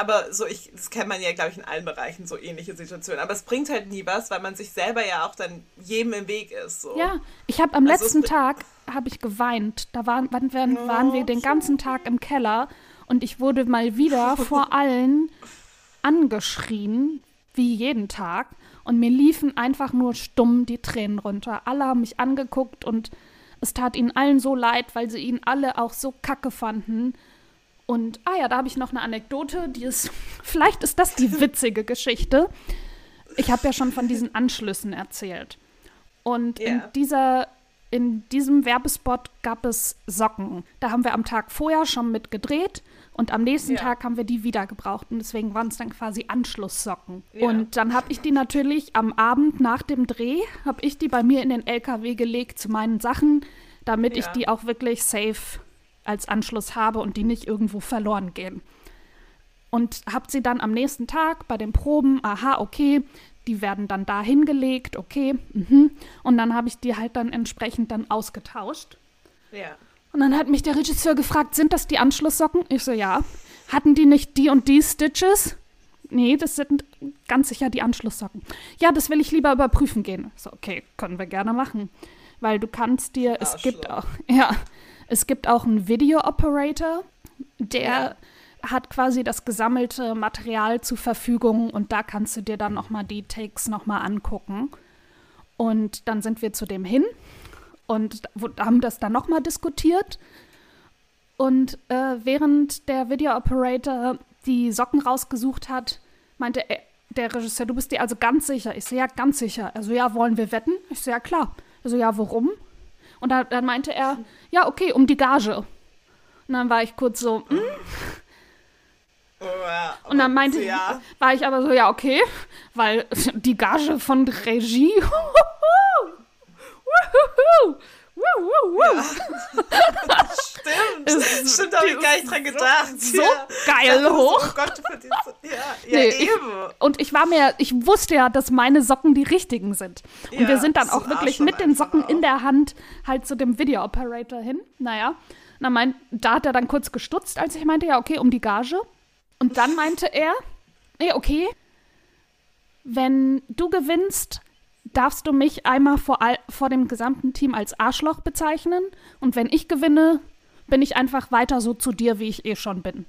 Aber so, ich, das kennt man ja, glaube ich, in allen Bereichen, so ähnliche Situationen. Aber es bringt halt nie was, weil man sich selber ja auch dann jedem im Weg ist. So. Ja, ich habe am Also letzten Tag habe ich geweint. Da waren, waren, waren, waren wir den ganzen Tag im Keller und ich wurde mal wieder vor allen angeschrien, wie jeden Tag. Und mir liefen einfach nur stumm die Tränen runter. Alle haben mich angeguckt und es tat ihnen allen so leid, weil sie ihn alle auch so kacke fanden. Und, ah ja, da habe ich noch eine Anekdote, die ist, vielleicht ist das die witzige Geschichte. Ich habe ja schon von diesen Anschlüssen erzählt. Und in Ja. dieser, in diesem Werbespot gab es Socken. Da haben wir am Tag vorher schon mit gedreht und am nächsten Ja. Tag haben wir die wieder gebraucht. Und deswegen waren es dann quasi Anschlusssocken. Ja. Und dann habe ich die natürlich am Abend nach dem Dreh, habe ich die bei mir in den LKW gelegt zu meinen Sachen, damit ich Ja. die auch wirklich safe als Anschluss habe und die nicht irgendwo verloren gehen. Und habe sie dann am nächsten Tag bei den Proben, aha, okay, die werden dann da hingelegt, okay, mhm. Und dann habe ich die halt dann entsprechend dann ausgetauscht. Ja. Und dann hat mich der Regisseur gefragt, sind das die Anschlusssocken? Ich so, ja. Hatten die nicht die und die Stitches? Nee, das sind ganz sicher die Anschlusssocken. Ja, das will ich lieber überprüfen gehen. So, okay, können wir gerne machen. Weil du kannst dir, es gibt auch, Arschloch. ja, es gibt auch einen Video-Operator, der Ja. hat quasi das gesammelte Material zur Verfügung und da kannst du dir dann nochmal die Takes nochmal angucken. Und dann sind wir zu dem hin und haben das dann nochmal diskutiert. Und äh, während der Video Operator die Socken rausgesucht hat, meinte er, der Regisseur, du bist dir also ganz sicher. Ich so, ja, ganz sicher. Also, ja, wollen wir wetten? Ich so, ja, klar. Also, ja, warum? Und dann, dann meinte er, ja, okay, um die Gage. Und dann war ich kurz so, hm? Und dann meinte ja. war ich aber so, ja, okay, weil die Gage von Regie. Stimmt. Ist- Stimmt, da habe ich gar nicht dran gedacht. so ja. geil Ich so, hoch. Oh Gott, diese, ja, ja Nee, ich- eben. Und ich war mir, ich wusste ja, dass meine Socken die richtigen sind. Und Ja, wir sind dann auch wirklich mit den Socken in auch. der Hand halt zu dem Video-Operator hin. Naja, na mein, da hat er dann kurz gestutzt, als ich meinte, ja, okay, um die Gage. Und dann meinte er, nee, okay, wenn du gewinnst, darfst du mich einmal vor, all, vor dem gesamten Team als Arschloch bezeichnen. Und wenn ich gewinne, bin ich einfach weiter so zu dir, wie ich eh schon bin.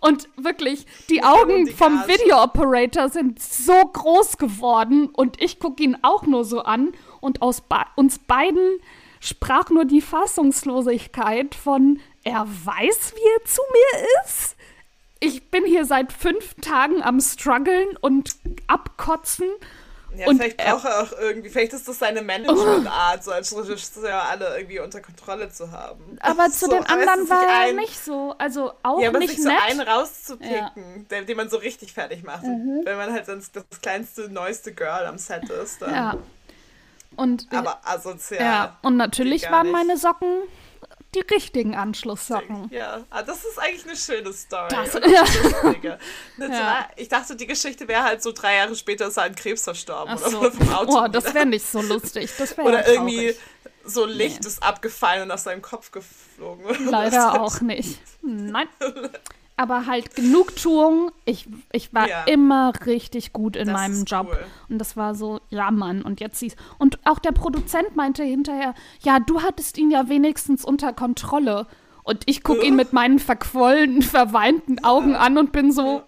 Und wirklich, die Augen vom Gage. Video-Operator sind so groß geworden und ich gucke ihn auch nur so an und aus ba uns beiden sprach nur die Fassungslosigkeit von, er weiß, wie er zu mir ist. Ich bin hier seit fünf Tagen am struggeln und abkotzen. Ja, Und vielleicht er- braucht er auch irgendwie, vielleicht ist das seine Managementart, so als Regisseur alle irgendwie unter Kontrolle zu haben. Aber zu so, den anderen war er ein- nicht so. Also auch Ja, aber nicht sich so nett. einen rauszupicken, der, den man so richtig fertig macht. Wenn man halt sonst das kleinste, neueste Girl am Set ist. Dann. ja. Und Aber asozial. Ja, und natürlich waren nicht. meine Socken die richtigen Anschlusssocken. Ja, ah, das ist eigentlich eine schöne Story. Das- oder? ja. Ja. Ich dachte, die Geschichte wäre halt so drei Jahre später ist er an Krebs verstorben oder so. wurde vom Auto. Oh, das wäre nicht so lustig. Das wäre oder ja irgendwie so Licht ist abgefallen und aus seinem Kopf geflogen. oder Leider auch nicht. Nein. Aber halt Genugtuung. Ich, ich war Ja. immer richtig gut in Das meinem Job. cool. Und das war so, ja Mann, und jetzt siehst Und auch der Produzent meinte hinterher, ja, du hattest ihn ja wenigstens unter Kontrolle. Und ich gucke ihn mit meinen verquollenen, verweinten Augen an und bin so,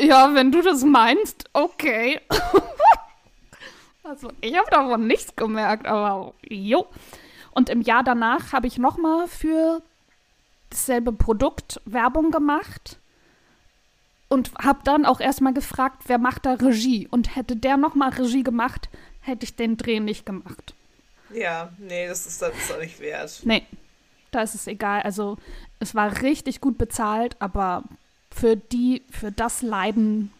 ja, wenn du das meinst, okay. also, ich habe davon nichts gemerkt, aber jo. Und im Jahr danach habe ich nochmal für dasselbe Produkt Werbung gemacht und habe dann auch erstmal gefragt, wer macht da Regie? Und hätte der nochmal Regie gemacht, hätte ich den Dreh nicht gemacht. Ja, nee, das ist das ist auch nicht wert. Nee, da ist es egal. Also es war richtig gut bezahlt, aber für die, für das Leiden,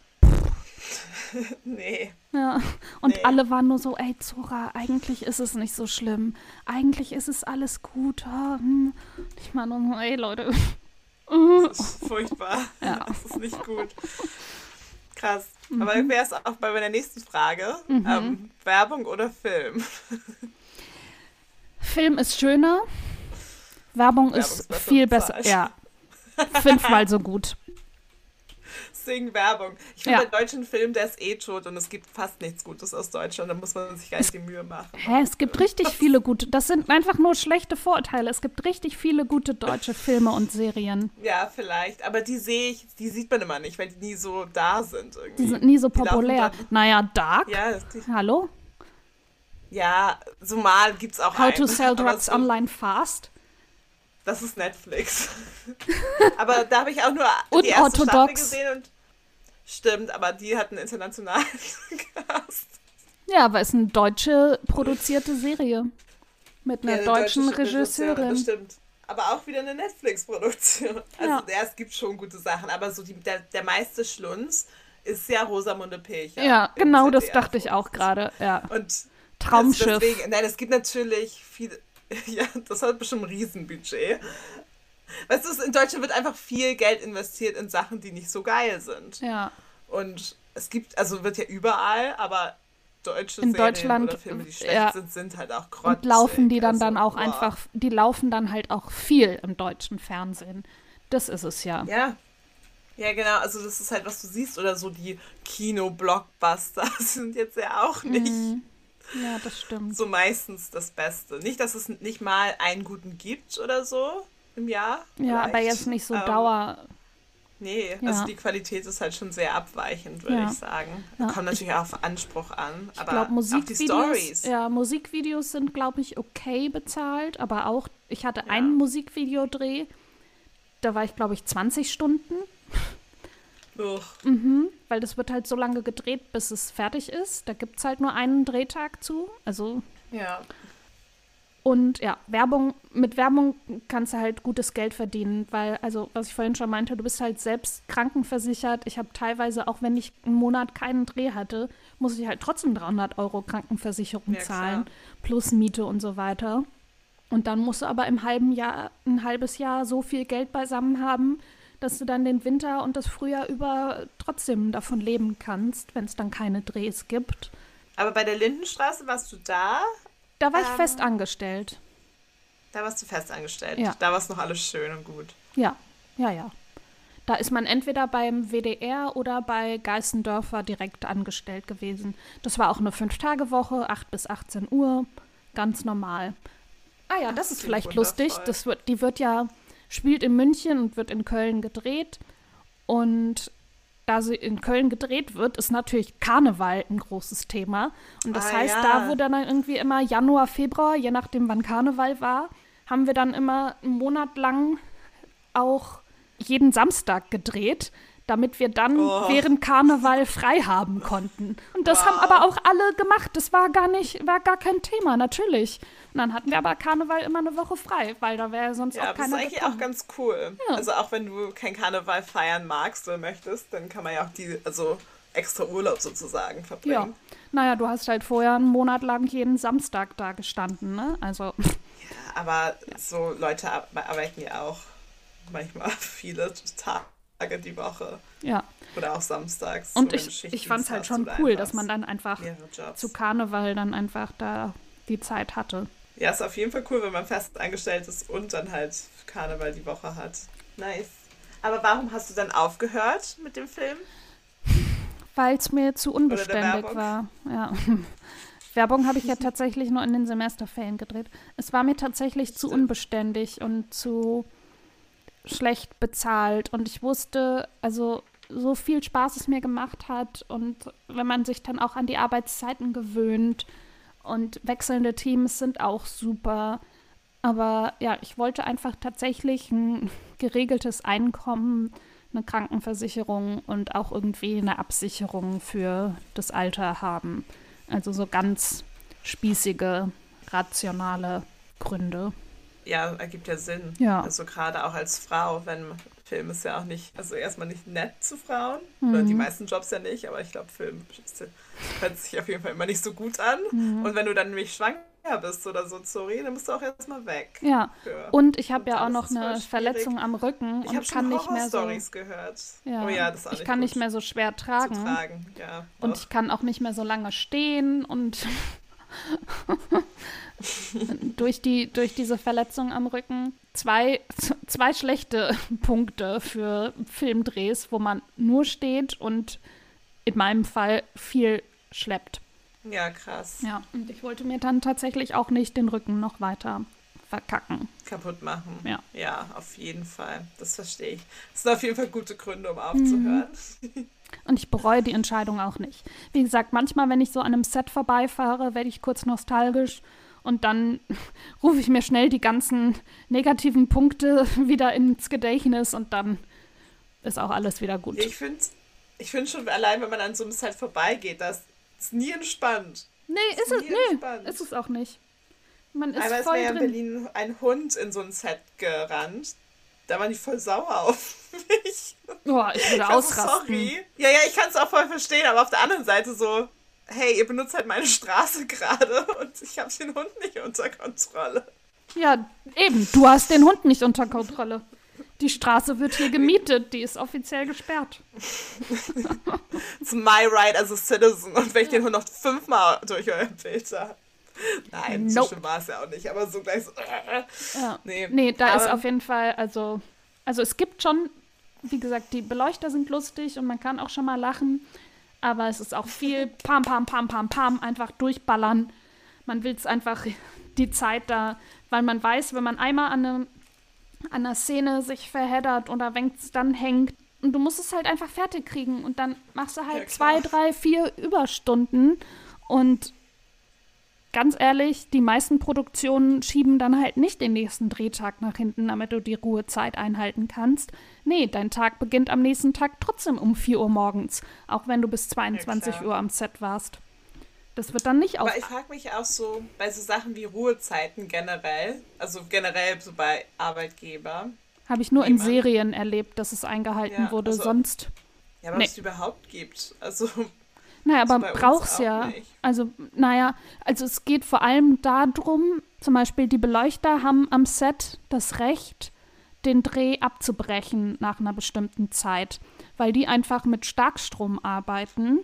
Nee. ja. Und Nee. alle waren nur so, ey Zora, eigentlich ist es nicht so schlimm. Eigentlich ist es alles gut. ah, hm. Ich meine, nur ey Leute. Das ist furchtbar. Ja. Das ist nicht gut. Krass. Mhm. Aber wäre es auch bei meiner nächsten Frage. Ähm, Werbung oder Film? Film ist schöner. Werbung ist ist besser viel besser. Ja. Fünfmal so gut. Sing Werbung. Ich finde, Ja. bei deutschen Film, der ist eh tot und es gibt fast nichts Gutes aus Deutschland. Da muss man sich gar nicht die Mühe machen. Hä, es gibt richtig viele gute. Das sind einfach nur schlechte Vorurteile. Es gibt richtig viele gute deutsche Filme und Serien. Ja, vielleicht. Aber die sehe ich, die sieht man immer nicht, weil die nie so da sind irgendwie. Die sind nie so populär. Naja, Dark. Ja, die, Hallo? ja, so mal gibt's auch How to einen. sell Aber drugs so- online fast. Das ist Netflix. aber da habe ich auch nur die erste Staffel gesehen und stimmt, aber die hatten internationalen Cast. Ja, aber ist eine deutsche produzierte Serie. Mit einer Ja, eine deutschen deutsche Regisseurin. Das stimmt. Aber auch wieder eine Netflix-Produktion. Also Ja. ja. es gibt schon gute Sachen, aber so die, der, der meiste Schlunz ist ja Rosamunde Pilcher. Ja, genau das dachte ich auch gerade. Ja. Und Traumschiff. Also deswegen, nein, es gibt natürlich viele. Ja, das hat bestimmt ein Riesenbudget. Weißt du, in Deutschland wird einfach viel Geld investiert in Sachen, die nicht so geil sind. Ja. Und es gibt, also wird ja überall, aber deutsche In Serien Deutschland, oder Filme, die schlecht ja. sind, sind halt auch grottig. Und laufen die dann Also, dann auch boah. einfach, die laufen dann halt auch viel im deutschen Fernsehen. Das ist es ja. Ja. Ja, genau, also das ist halt, was du siehst, oder so die Kino-Blockbuster sind jetzt ja auch nicht Mhm. Ja, das stimmt. so meistens das Beste. Nicht, dass es nicht mal einen guten gibt oder so im Jahr. Ja, aber jetzt nicht so Ähm, Dauer. Nee, Ja. also die Qualität ist halt schon sehr abweichend, würde Ja. ich sagen. Ja, Kommt natürlich auch auf Anspruch an, Ich aber glaube, auch die Musikvideos, Stories. ja, Musikvideos sind, glaube ich, okay bezahlt, aber auch, ich hatte einen Musikvideodreh, da war ich, glaube ich, 20 Stunden, mhm, weil das wird halt so lange gedreht, bis es fertig ist. Da gibt es halt nur einen Drehtag zu, also Ja. Und ja, Werbung, mit Werbung kannst du halt gutes Geld verdienen, weil, also, was ich vorhin schon meinte, du bist halt selbst krankenversichert. Ich habe teilweise, auch wenn ich einen Monat keinen Dreh hatte, muss ich halt trotzdem 300 Euro Krankenversicherung Ja, zahlen, klar. plus Miete und so weiter. Und dann musst du aber im halben Jahr, ein halbes Jahr so viel Geld beisammen haben, dass du dann den Winter und das Frühjahr über trotzdem davon leben kannst, wenn es dann keine Drehs gibt. Aber bei der Lindenstraße warst du da? Da war ich Ähm, fest angestellt. Da warst du fest angestellt. Ja. Da war es noch alles schön und gut. Ja, ja, ja. Da ist man entweder beim WDR oder bei Geißendörfer direkt angestellt gewesen. Das war auch eine Fünf-Tage-Woche, 8 bis 18 Uhr, ganz normal. Ah ja, das, Das ist vielleicht lustig. wundervoll. Das wird, die wird ja, spielt in München und wird in Köln gedreht. Und da sie in Köln gedreht wird, ist natürlich Karneval ein großes Thema. Und das Ah, heißt, ja. da wo dann irgendwie immer Januar, Februar, je nachdem wann Karneval war, haben wir dann immer einen Monat lang auch jeden Samstag gedreht, damit wir dann Oh. während Karneval frei haben konnten. Und das haben Wow. aber auch alle gemacht. Das war gar nicht, war gar kein Thema, natürlich. Und dann hatten wir aber Karneval immer eine Woche frei, weil da wäre sonst Ja, auch aber das ist keiner eigentlich gekommen. auch ganz cool. Ja. Also auch wenn du kein Karneval feiern magst oder möchtest, dann kann man ja auch die, also extra Urlaub sozusagen Ja, verbringen. naja, du hast halt vorher einen Monat lang jeden Samstag da gestanden, ne? Also, aber ja. so Leute arbeiten ja auch manchmal viele Tage die Woche. Ja. Oder auch samstags. Und so ich, ich fand es halt schon cool, dass man dann einfach zu Karneval dann einfach da die Zeit hatte. Ja, ist auf jeden Fall cool, wenn man fest angestellt ist und dann halt Karneval die Woche hat. Nice. Aber warum hast du dann aufgehört mit dem Film? Weil es mir zu unbeständig war. Ja. Werbung habe ich ja tatsächlich nur in den Semesterferien gedreht. Es war mir tatsächlich zu unbeständig und zu schlecht bezahlt. Und ich wusste, also so viel Spaß es mir gemacht hat und wenn man sich dann auch an die Arbeitszeiten gewöhnt und wechselnde Teams sind auch super. Aber ja, ich wollte einfach tatsächlich ein geregeltes Einkommen, eine Krankenversicherung und auch irgendwie eine Absicherung für das Alter haben. Also so ganz spießige, rationale Gründe. Ja, ergibt ja Sinn. Ja. Also gerade auch als Frau, wenn Film ist ja auch nicht, also erstmal nicht nett zu Frauen. Mhm. Oder die meisten Jobs ja nicht, aber ich glaube, Film hört sich auf jeden Fall immer nicht so gut an. Mhm. Und wenn du dann nämlich schwanger bist oder so, sorry, dann bist du auch erstmal weg. Ja. Und ich habe ja auch noch eine Verletzung am Rücken ich und kann nicht mehr so. gehört. Ja. Oh ja, das ist Ich kann nicht mehr so schwer tragen. tragen. Ja, und ich kann auch nicht mehr so lange stehen und durch, die, durch diese Verletzung am Rücken zwei, zwei schlechte Punkte für Filmdrehs, wo man nur steht und in meinem Fall viel schleppt. Ja, krass. Ja, und ich wollte mir dann tatsächlich auch nicht den Rücken noch weiter verkacken. Kaputt machen. Ja. Ja, auf jeden Fall. Das verstehe ich. Das sind auf jeden Fall gute Gründe, um aufzuhören. Mhm. Und ich bereue die Entscheidung auch nicht. Wie gesagt, manchmal, wenn ich so an einem Set vorbeifahre, werde ich kurz nostalgisch und dann rufe ich mir schnell die ganzen negativen Punkte wieder ins Gedächtnis und dann ist auch alles wieder gut. Ich finde ich find schon allein, wenn man an so einem Set vorbeigeht, das ist nie entspannt. Nee, ist, ist es, nee, entspannt. ist es auch nicht. Man ist Einmal voll ist mir drin. in Berlin ein Hund in so ein Set gerannt. Da war ich voll sauer auf mich. Boah, ich würde ich ausrasten. Sorry. Ja, ja, ich kann es auch voll verstehen, aber auf der anderen Seite so, hey, ihr benutzt halt meine Straße gerade und ich habe den Hund nicht unter Kontrolle. Ja, eben, du hast den Hund nicht unter Kontrolle. Die Straße wird hier gemietet, die ist offiziell gesperrt. It's my right as a citizen. Und wenn ich den Hund noch fünfmal durch euer habe. Nein, nope. so schlimm war es ja auch nicht, aber so gleich so. Äh, ja. Nee, nee da aber, ist auf jeden Fall, also, also es gibt schon, wie gesagt, die Beleuchter sind lustig und man kann auch schon mal lachen, aber es ist auch viel pam, pam, pam, pam, pam, einfach durchballern. Man will es einfach die Zeit da, weil man weiß, wenn man einmal an, eine, an einer Szene sich verheddert oder wenn es dann hängt, und du musst es halt einfach fertig kriegen und dann machst du halt ja, zwei, drei, vier Überstunden und ganz ehrlich, die meisten Produktionen schieben dann halt nicht den nächsten Drehtag nach hinten, damit du die Ruhezeit einhalten kannst. Nee, dein Tag beginnt am nächsten Tag trotzdem um 4 Uhr morgens, auch wenn du bis 22 ja, Uhr am Set warst. Das wird dann nicht auf. Aber ich frage mich auch so bei so Sachen wie Ruhezeiten generell, also generell so bei Arbeitgeber. Habe ich nur in Serien erlebt, dass es eingehalten ja, wurde, also, sonst. Ja, aber nee. es überhaupt gibt. Also naja, aber brauchst ja. Nicht. Also, naja, also es geht vor allem darum, zum Beispiel die Beleuchter haben am Set das Recht, den Dreh abzubrechen nach einer bestimmten Zeit, weil die einfach mit Starkstrom arbeiten.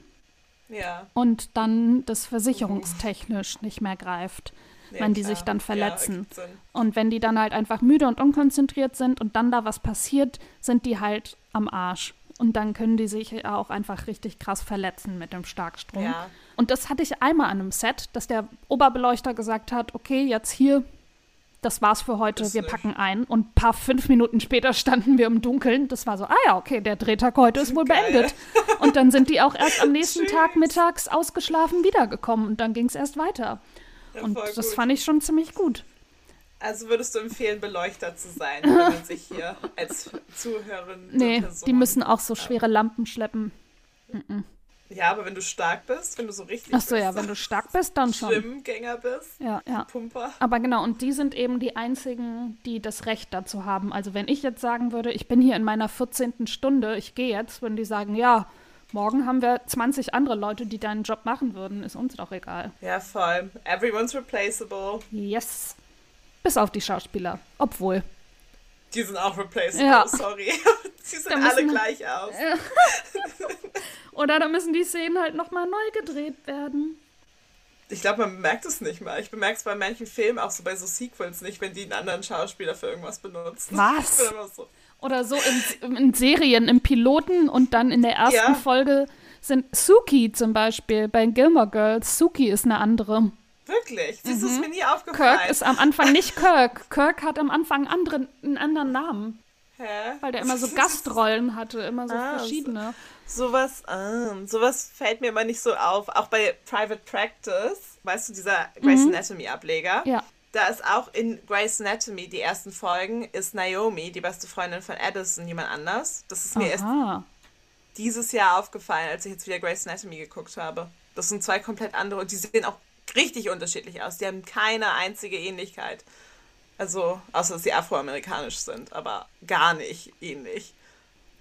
Ja. Und dann das versicherungstechnisch nicht mehr greift, ja, wenn die klar. sich dann verletzen. Ja, und wenn die dann halt einfach müde und unkonzentriert sind und dann da was passiert, sind die halt am Arsch. Und dann können die sich auch einfach richtig krass verletzen mit dem Starkstrom. Ja. Und das hatte ich einmal an einem Set, dass der Oberbeleuchter gesagt hat, okay, jetzt hier, das war's für heute, das wir packen nicht. ein. Und ein paar fünf Minuten später standen wir im Dunkeln. Das war so, ah ja, okay, der Drehtag heute ist wohl Geil. beendet. Und dann sind die auch erst am nächsten Tag mittags ausgeschlafen wiedergekommen und dann ging es erst weiter. Ja, und das gut. fand ich schon ziemlich gut. Also würdest du empfehlen, Beleuchter zu sein, wenn man sich hier als Zuhörerin. Nee, Person die müssen auch so schwere Lampen schleppen. Mhm. Ja, aber wenn du stark bist, wenn du so richtig. Ach so, ja, wenn du stark bist, dann schon. Schwimmgänger bist. Ja, ja. Pumper. Aber genau, und die sind eben die einzigen, die das Recht dazu haben. Also, wenn ich jetzt sagen würde, ich bin hier in meiner 14. Stunde, ich gehe jetzt, würden die sagen, ja, morgen haben wir 20 andere Leute, die deinen Job machen würden. Ist uns doch egal. Ja, voll. Everyone's replaceable. Yes. Bis auf die Schauspieler. Obwohl. Die sind auch replaceable, Ja. sorry. Die Da sehen alle gleich aus. Oder da müssen die Szenen halt nochmal neu gedreht werden. Ich glaube, man bemerkt es nicht mal. Ich bemerke es bei manchen Filmen, auch so bei so Sequels nicht, wenn die einen anderen Schauspieler für irgendwas benutzen. Was? Immer so, Oder so in, in Serien, im Piloten und dann in der ersten Ja. Folge sind Suki zum Beispiel bei Gilmore Girls. Suki ist eine andere. Wirklich? Siehst du, ist mir nie aufgefallen. Mhm. Kirk ist am Anfang nicht Kirk. Kirk hat am Anfang einen anderen, einen anderen Namen, Hä? weil der immer so Gastrollen hatte, immer so Ah, so- verschiedene. Sowas, ah, sowas fällt mir immer nicht so auf. Auch bei Private Practice, weißt du, dieser Grey's Anatomy Ableger. Mhm. Ja. Da ist auch in Grey's Anatomy, die ersten Folgen, ist Naomi, die beste Freundin von Addison, jemand anders. Das ist mir erst Aha. dieses Jahr aufgefallen, als ich jetzt wieder Grey's Anatomy geguckt habe. Das sind zwei komplett andere und die sehen auch richtig unterschiedlich aus. Die haben keine einzige Ähnlichkeit. Also, außer dass sie afroamerikanisch sind, aber gar nicht ähnlich.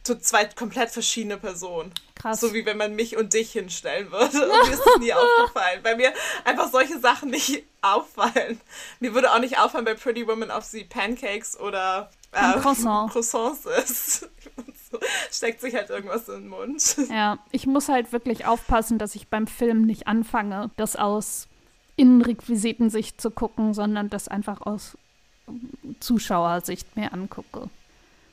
So zwei komplett verschiedene Personen. Krass. So wie wenn man mich und dich hinstellen würde. Und mir ist das nie aufgefallen, weil mir einfach solche Sachen nicht auffallen. Mir würde auch nicht auffallen bei Pretty Woman, ob sie Pancakes oder äh, Croissant. Croissants ist. So steckt sich halt irgendwas in den Mund. Ja, ich muss halt wirklich aufpassen, dass ich beim Film nicht anfange, das aus Innenrequisitensicht zu gucken, sondern das einfach aus Zuschauersicht mir angucke.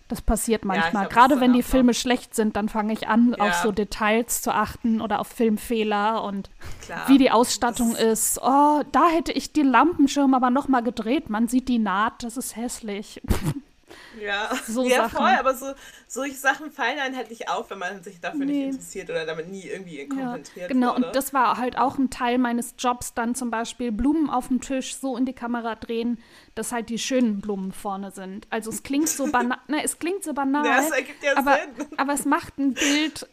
Das passiert manchmal. glaub, das Gerade wenn die Filme schlecht sind, dann fange ich an, Ja. auf so Details zu achten oder auf Filmfehler und Klar. wie die Ausstattung Das- ist. Oh, da hätte ich den Lampenschirm aber noch mal gedreht. Man sieht die Naht, das ist hässlich. Ja, So ja Sachen. voll, aber so, solche Sachen fallen einem halt nicht auf, wenn man sich dafür Nee. nicht interessiert oder damit nie irgendwie Ja, konfrontiert genau, wurde. und das war halt auch ein Teil meines Jobs, dann zum Beispiel Blumen auf dem Tisch so in die Kamera drehen, dass halt die schönen Blumen vorne sind. Also es klingt so banal, ne, es klingt so banal, Ja, ja aber, Sinn. aber es macht ein Bild,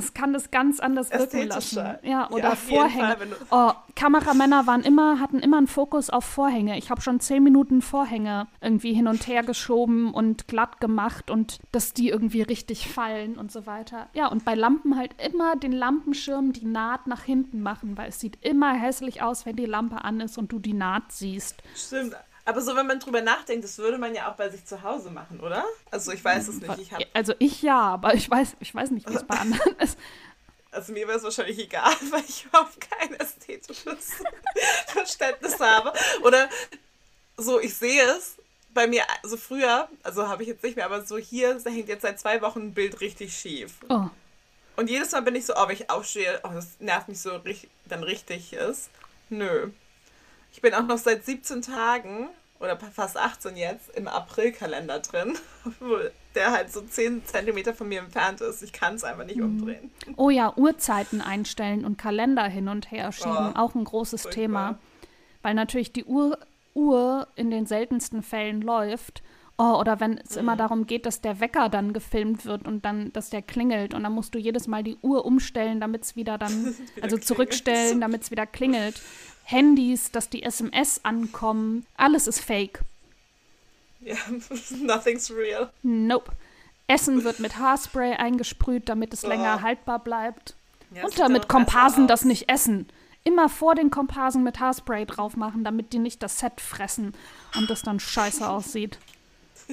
es kann das ganz anders wirken lassen. Ja, oder Ja, Vorhänge. Fall, oh, Kameramänner waren immer, hatten immer einen Fokus auf Vorhänge. Ich habe schon zehn Minuten Vorhänge irgendwie hin und her geschoben und glatt gemacht und dass die irgendwie richtig fallen und so weiter. Ja, und bei Lampen halt immer den Lampenschirm die Naht nach hinten machen, weil es sieht immer hässlich aus, wenn die Lampe an ist und du die Naht siehst. Stimmt. Aber so, wenn man drüber nachdenkt, das würde man ja auch bei sich zu Hause machen, oder? Also ich weiß es nicht. Ich Also ich ja, aber ich weiß, ich weiß nicht, wie es bei anderen ist. also mir wäre es wahrscheinlich egal, weil ich überhaupt kein ästhetisches Verständnis habe. Oder so, ich sehe es bei mir, also früher, also habe ich jetzt nicht mehr, aber so hier da hängt jetzt seit zwei Wochen ein Bild richtig schief. Oh, Und jedes Mal bin ich so, oh, wenn ich aufstehe, oh, das nervt mich so, dann richtig ist. Nö. Ich bin auch noch seit 17 Tagen oder fast 18 jetzt im Aprilkalender drin, wo der halt so 10 Zentimeter von mir entfernt ist. Ich kann es einfach nicht umdrehen. Oh ja, Uhrzeiten einstellen und Kalender hin und her schieben, Oh, auch ein großes furchtbar. Thema. Weil natürlich die Uhr, Uhr in den seltensten Fällen läuft. Oh, oder wenn es Mhm. immer darum geht, dass der Wecker dann gefilmt wird und dann, dass der klingelt und dann musst du jedes Mal die Uhr umstellen, damit es wieder dann, Wieder also klingelt. zurückstellen, damit es wieder klingelt. Handys, dass die SMS ankommen, alles ist fake. Ja, nothing's real. Nope. Essen wird mit Haarspray eingesprüht, damit es Oh. länger haltbar bleibt. Ja, Und damit Komparsen das nicht essen. Immer vor den Komparsen mit Haarspray drauf machen, damit die nicht das Set fressen und das dann scheiße aussieht.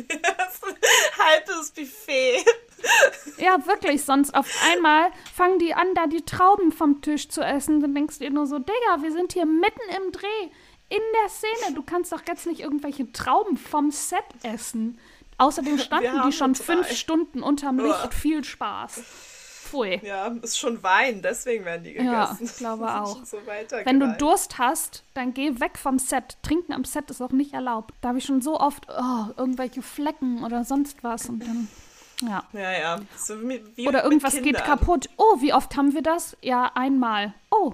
Halbes Buffet. Ja, wirklich, sonst auf einmal fangen die an, da die Trauben vom Tisch zu essen. Dann denkst du dir nur so, Digga, wir sind hier mitten im Dreh, in der Szene. Du kannst doch jetzt nicht irgendwelche Trauben vom Set essen. Außerdem standen die schon drei. fünf Stunden unterm. Licht. Viel Spaß. Pfui. Ja, ist schon Wein, deswegen werden die gegessen. Ja, ich glaube auch. So Wenn du Durst hast, dann geh weg vom Set. Trinken am Set ist auch nicht erlaubt. Da habe ich schon so oft oh, irgendwelche Flecken oder sonst was und dann ja. Ja, ja. So Oder irgendwas geht kaputt. Oh, wie oft haben wir das? Ja, einmal. Oh,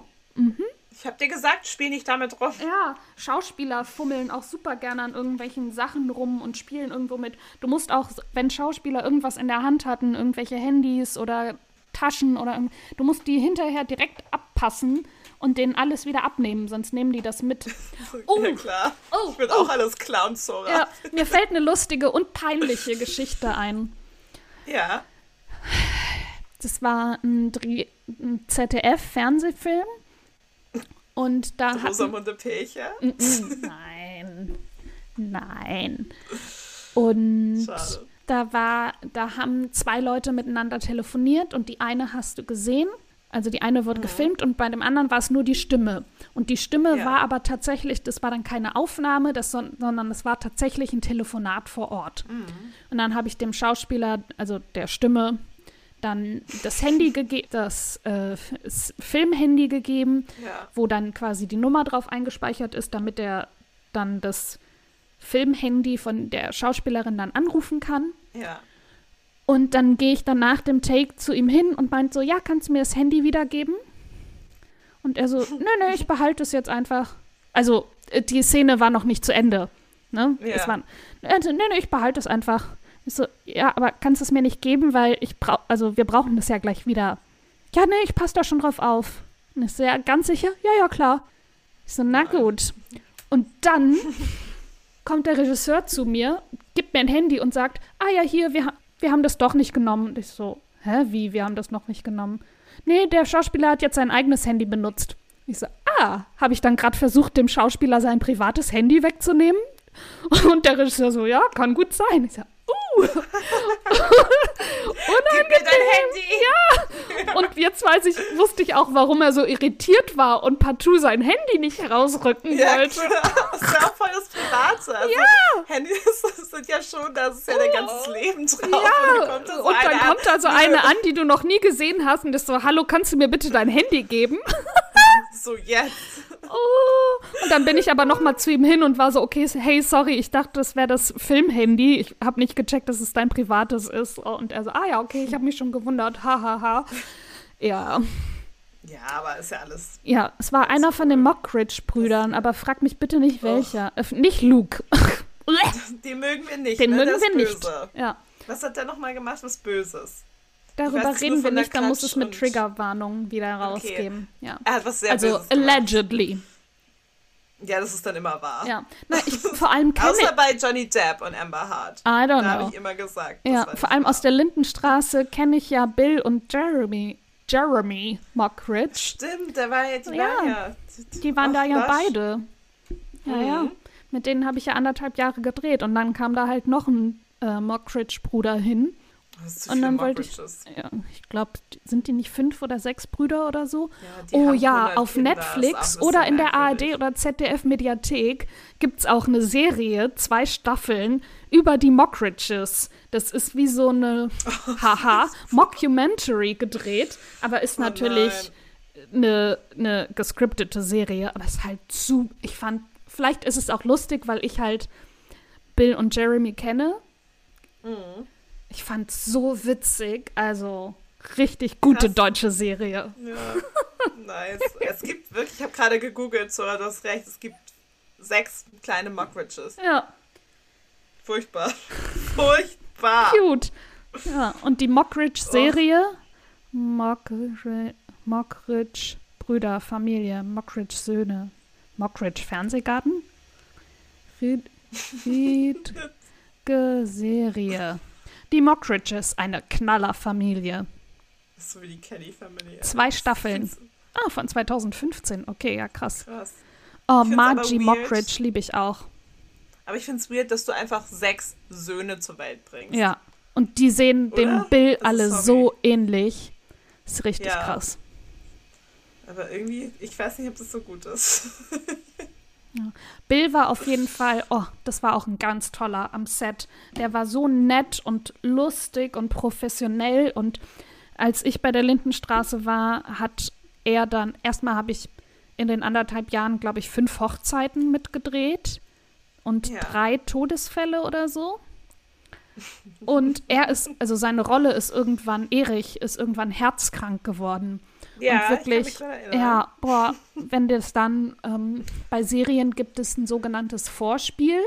Ich hab dir gesagt, spiel nicht damit rum. ja, Schauspieler fummeln auch super gerne an irgendwelchen Sachen rum und spielen irgendwo mit. Du musst auch, wenn Schauspieler irgendwas in der Hand hatten, irgendwelche Handys oder Taschen oder du musst die hinterher direkt abpassen und denen alles wieder abnehmen, sonst nehmen die das mit. Oh, ja, klar. oh, ich will oh. auch alles klauen, Zora. Ja, mir fällt eine lustige und peinliche Geschichte ein. ja. Das war ein, ein ZDF-Fernsehfilm. Und da hatten, Rosamunde Pilcher. Mm, Nein. Nein. Und Schade. Da war, da haben zwei Leute miteinander telefoniert und die eine hast du gesehen. Also die eine wurde gefilmt und bei dem anderen war es nur die Stimme. Und die Stimme Ja. war aber tatsächlich, das war dann keine Aufnahme, das, son- sondern es war tatsächlich ein Telefonat vor Ort. Und dann habe ich dem Schauspieler, also der Stimme, dann das Handy gegeben, das äh, Filmhandy gegeben, Ja. wo dann quasi die Nummer drauf eingespeichert ist, damit er dann das Filmhandy von der Schauspielerin dann anrufen kann. Ja. Und dann gehe ich dann nach dem Take zu ihm hin und meint so, ja, kannst du mir das Handy wiedergeben? Und er so, nö, nö, ich behalte es jetzt einfach. Also, äh, die Szene war noch nicht zu Ende. Ne? Ja. Es war, er so, nö, nö, ich behalte es einfach. Ich so, ja, aber kannst du es mir nicht geben, weil ich brauche, also wir brauchen das ja gleich wieder. Ja, nee, ich passe da schon drauf auf. Und ich so, ja, ganz sicher? Ja, ja, klar. Ich so, na gut. Und dann kommt der Regisseur zu mir, gibt mir ein Handy und sagt, ah ja, hier, wir, wir haben das doch nicht genommen. Und ich so, hä, wie, wir haben das noch nicht genommen? Nee, der Schauspieler hat jetzt sein eigenes Handy benutzt. Ich so, ah, habe ich dann gerade versucht, dem Schauspieler sein privates Handy wegzunehmen? Und der Regisseur so, ja, kann gut sein. Ich so, uh. Gib mir dein Handy! Und jetzt weiß ich, wusste ich auch, warum er so irritiert war und partout sein Handy nicht rausrücken Ja, wollte. klar. Das ist ja auch voll das Private. Also, Handys sind ja schon, da ist ja dein ganzes Leben drauf. und, kommt da so Und dann kommt da so eine an, die du noch nie gesehen hast und ist so, hallo, kannst du mir bitte dein Handy geben? So, jetzt. Oh. Und dann bin ich aber noch mal zu ihm hin und war so, okay, hey, sorry, ich dachte, das wäre das Filmhandy. Ich habe nicht gecheckt, dass es dein privates ist. Und er so, ah ja, okay, ich habe mich schon gewundert. Ha, ha, ha. Ja, Ja, aber ist ja alles. ja, es war einer von den Mockridge-Brüdern, aber frag mich bitte nicht welcher. Äh, nicht Luke. Den mögen wir nicht. Den ne? mögen wir nicht. Ja, Was hat der nochmal gemacht? Was Böses? Darüber reden wir nicht, da muss es mit Triggerwarnungen wieder rausgeben. Ja. Er hat was sehr Also allegedly. Ja, das ist dann immer wahr. Ja. Na, ich vor allem kenne Außer bei Johnny Depp und Amber Hart. I don't Da habe ich immer gesagt. Ja, vor allem wahr. aus der Lindenstraße kenne ich ja Bill und Jeremy. Jeremy Mockridge. Stimmt, der war ja, die Ja. waren ja. Die waren da ja Lush. beide. Ja, ja. Mhm. Mit denen habe ich ja anderthalb Jahre gedreht und dann kam da halt noch ein äh, Mockridge-Bruder hin. Und dann wollte ich-. Ja, ich glaube, sind die nicht fünf oder sechs Brüder oder so? Ja, Oh ja, 100 auf Kinder, Netflix oder in der. ARD oder ZDF-Mediathek gibt es auch eine Serie, zwei Staffeln, über die Mockridges. Das ist wie so eine, haha, Mockumentary gedreht, aber ist Oh natürlich eine, eine gescriptete Serie. Aber es ist halt zu, ich fand, vielleicht ist es auch lustig, weil ich halt Bill und Jeremy kenne. Mhm. Ich fand es so witzig, also richtig gute Krass. deutsche Serie. Ja, nice. Es gibt wirklich, ich habe gerade gegoogelt, so, du hast recht, es gibt sechs kleine Mockridges. Ja. Furchtbar. Furchtbar. Cute. Ja, und die Mockridge-Serie, Mockridge, Mockridge Brüder, Familie, Mockridge Söhne, Mockridge Fernsehgarten, Ried- Riedge Serie. Die Mockridges, eine Knallerfamilie. So wie die Kelly-Familie. Zwei Staffeln. Ah, von 2015. Okay, ja, krass. Krass. Oh, Margie. Mockridge liebe ich auch. Aber ich finde es weird, dass du einfach sechs Söhne zur Welt bringst. Ja. Und die sehen dem Oder? Bill Das ist alle so ähnlich. Ist richtig Ja. krass. Aber irgendwie, ich weiß nicht, ob das so gut ist. Bill war auf jeden Fall, oh, das war auch ein ganz toller am Set. Der war so nett und lustig und professionell. Und als ich bei der Lindenstraße war, hat er dann, erstmal habe ich in den anderthalb Jahren, glaube ich, fünf Hochzeiten mitgedreht und Ja. drei Todesfälle oder so. Und er ist, also seine Rolle ist irgendwann, Erich ist irgendwann herzkrank geworden. Ja, und wirklich, ja, boah, wenn das dann, ähm, bei Serien gibt es ein sogenanntes Vorspiel.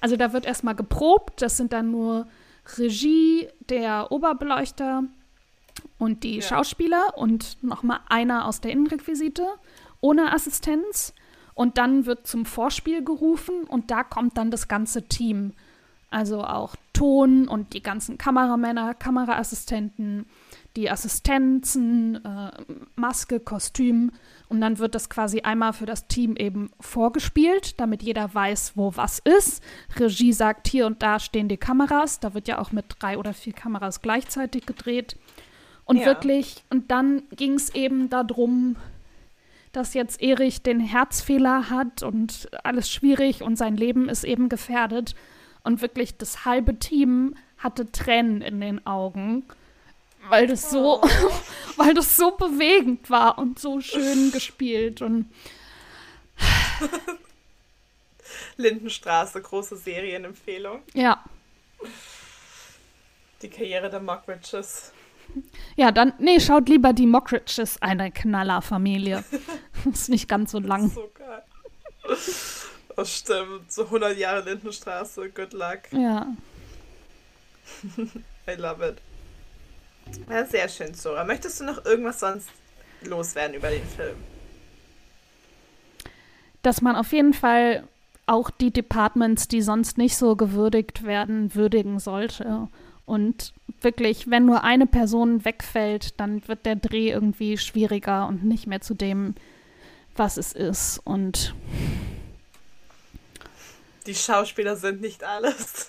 Also da wird erstmal geprobt, das sind dann nur Regie, der Oberbeleuchter und die Ja. Schauspieler und nochmal einer aus der Innenrequisite ohne Assistenz. Und dann wird zum Vorspiel gerufen und da kommt dann das ganze Team. Also auch Ton und die ganzen Kameramänner, Kameraassistenten, die Assistenzen, äh, Maske, Kostüm. Und dann wird das quasi einmal für das Team eben vorgespielt, damit jeder weiß, wo was ist. Regie sagt, hier und da stehen die Kameras. Da wird ja auch mit drei oder vier Kameras gleichzeitig gedreht. Und ja. wirklich, und dann ging es eben darum, dass jetzt Erich den Herzfehler hat und alles schwierig und sein Leben ist eben gefährdet. Und wirklich das halbe Team hatte Tränen in den Augen, weil das so, oh. weil das so bewegend war und so schön gespielt und Lindenstraße, große Serienempfehlung. Ja. Die Karriere der Mockridges. Ja, dann, nee, schaut lieber die Mockridges, eine Knallerfamilie. ist nicht ganz so lang. So geil. Oh, stimmt. So 100 Jahre Lindenstraße. Good luck. Ja. I love it. Ja, sehr schön, Sora. Möchtest du noch irgendwas sonst loswerden über den Film? Dass man auf jeden Fall auch die Departments, die sonst nicht so gewürdigt werden, würdigen sollte. Und wirklich, wenn nur eine Person wegfällt, dann wird der Dreh irgendwie schwieriger und nicht mehr zu dem, was es ist. Und die Schauspieler sind nicht alles.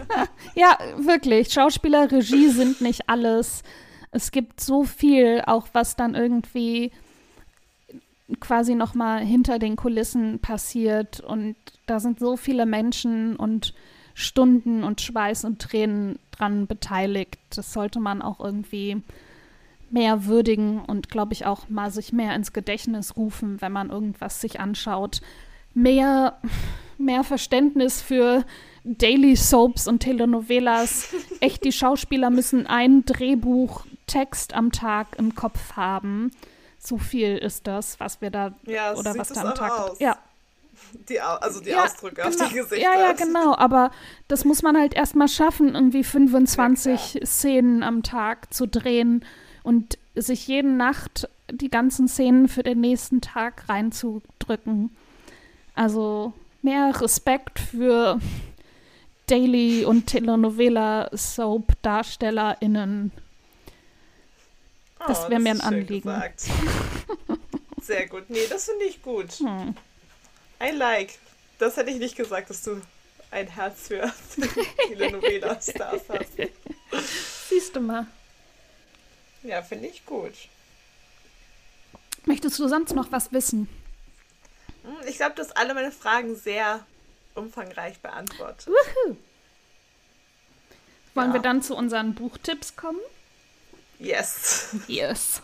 ja, wirklich. Schauspieler, Regie sind nicht alles. Es gibt so viel, auch was dann irgendwie quasi noch mal hinter den Kulissen passiert und da sind so viele Menschen und Stunden und Schweiß und Tränen dran beteiligt. Das sollte man auch irgendwie mehr würdigen und glaube ich auch mal sich mehr ins Gedächtnis rufen, wenn man irgendwas sich anschaut. Mehr mehr Verständnis für Daily Soaps und Telenovelas. Echt, die Schauspieler müssen ein Drehbuch-Text am Tag im Kopf haben. So viel ist das, was wir da ja, oder was da am Tag. Aus. Ja. Die, also die ja, Ausdrücke genau. auf die Gesichter. Ja, ja, genau. Aber das muss man halt erstmal schaffen, irgendwie 25 ja, Szenen am Tag zu drehen und sich jede Nacht die ganzen Szenen für den nächsten Tag reinzudrücken. Also mehr Respekt für Daily- und Telenovela-Soap-DarstellerInnen. Das oh, wäre mir ein Anliegen. Sehr gut. Nee, das finde ich gut. Hm. I like. Das hätte ich nicht gesagt, dass du ein Herz für Telenovela-Stars hast. Siehst du mal. Ja, finde ich gut. Möchtest du sonst noch was wissen? Hm, ich glaube, du hast alle meine Fragen sehr umfangreich beantwortet. Woohoo. Wollen ja. wir dann zu unseren Buchtipps kommen? Yes. Yes.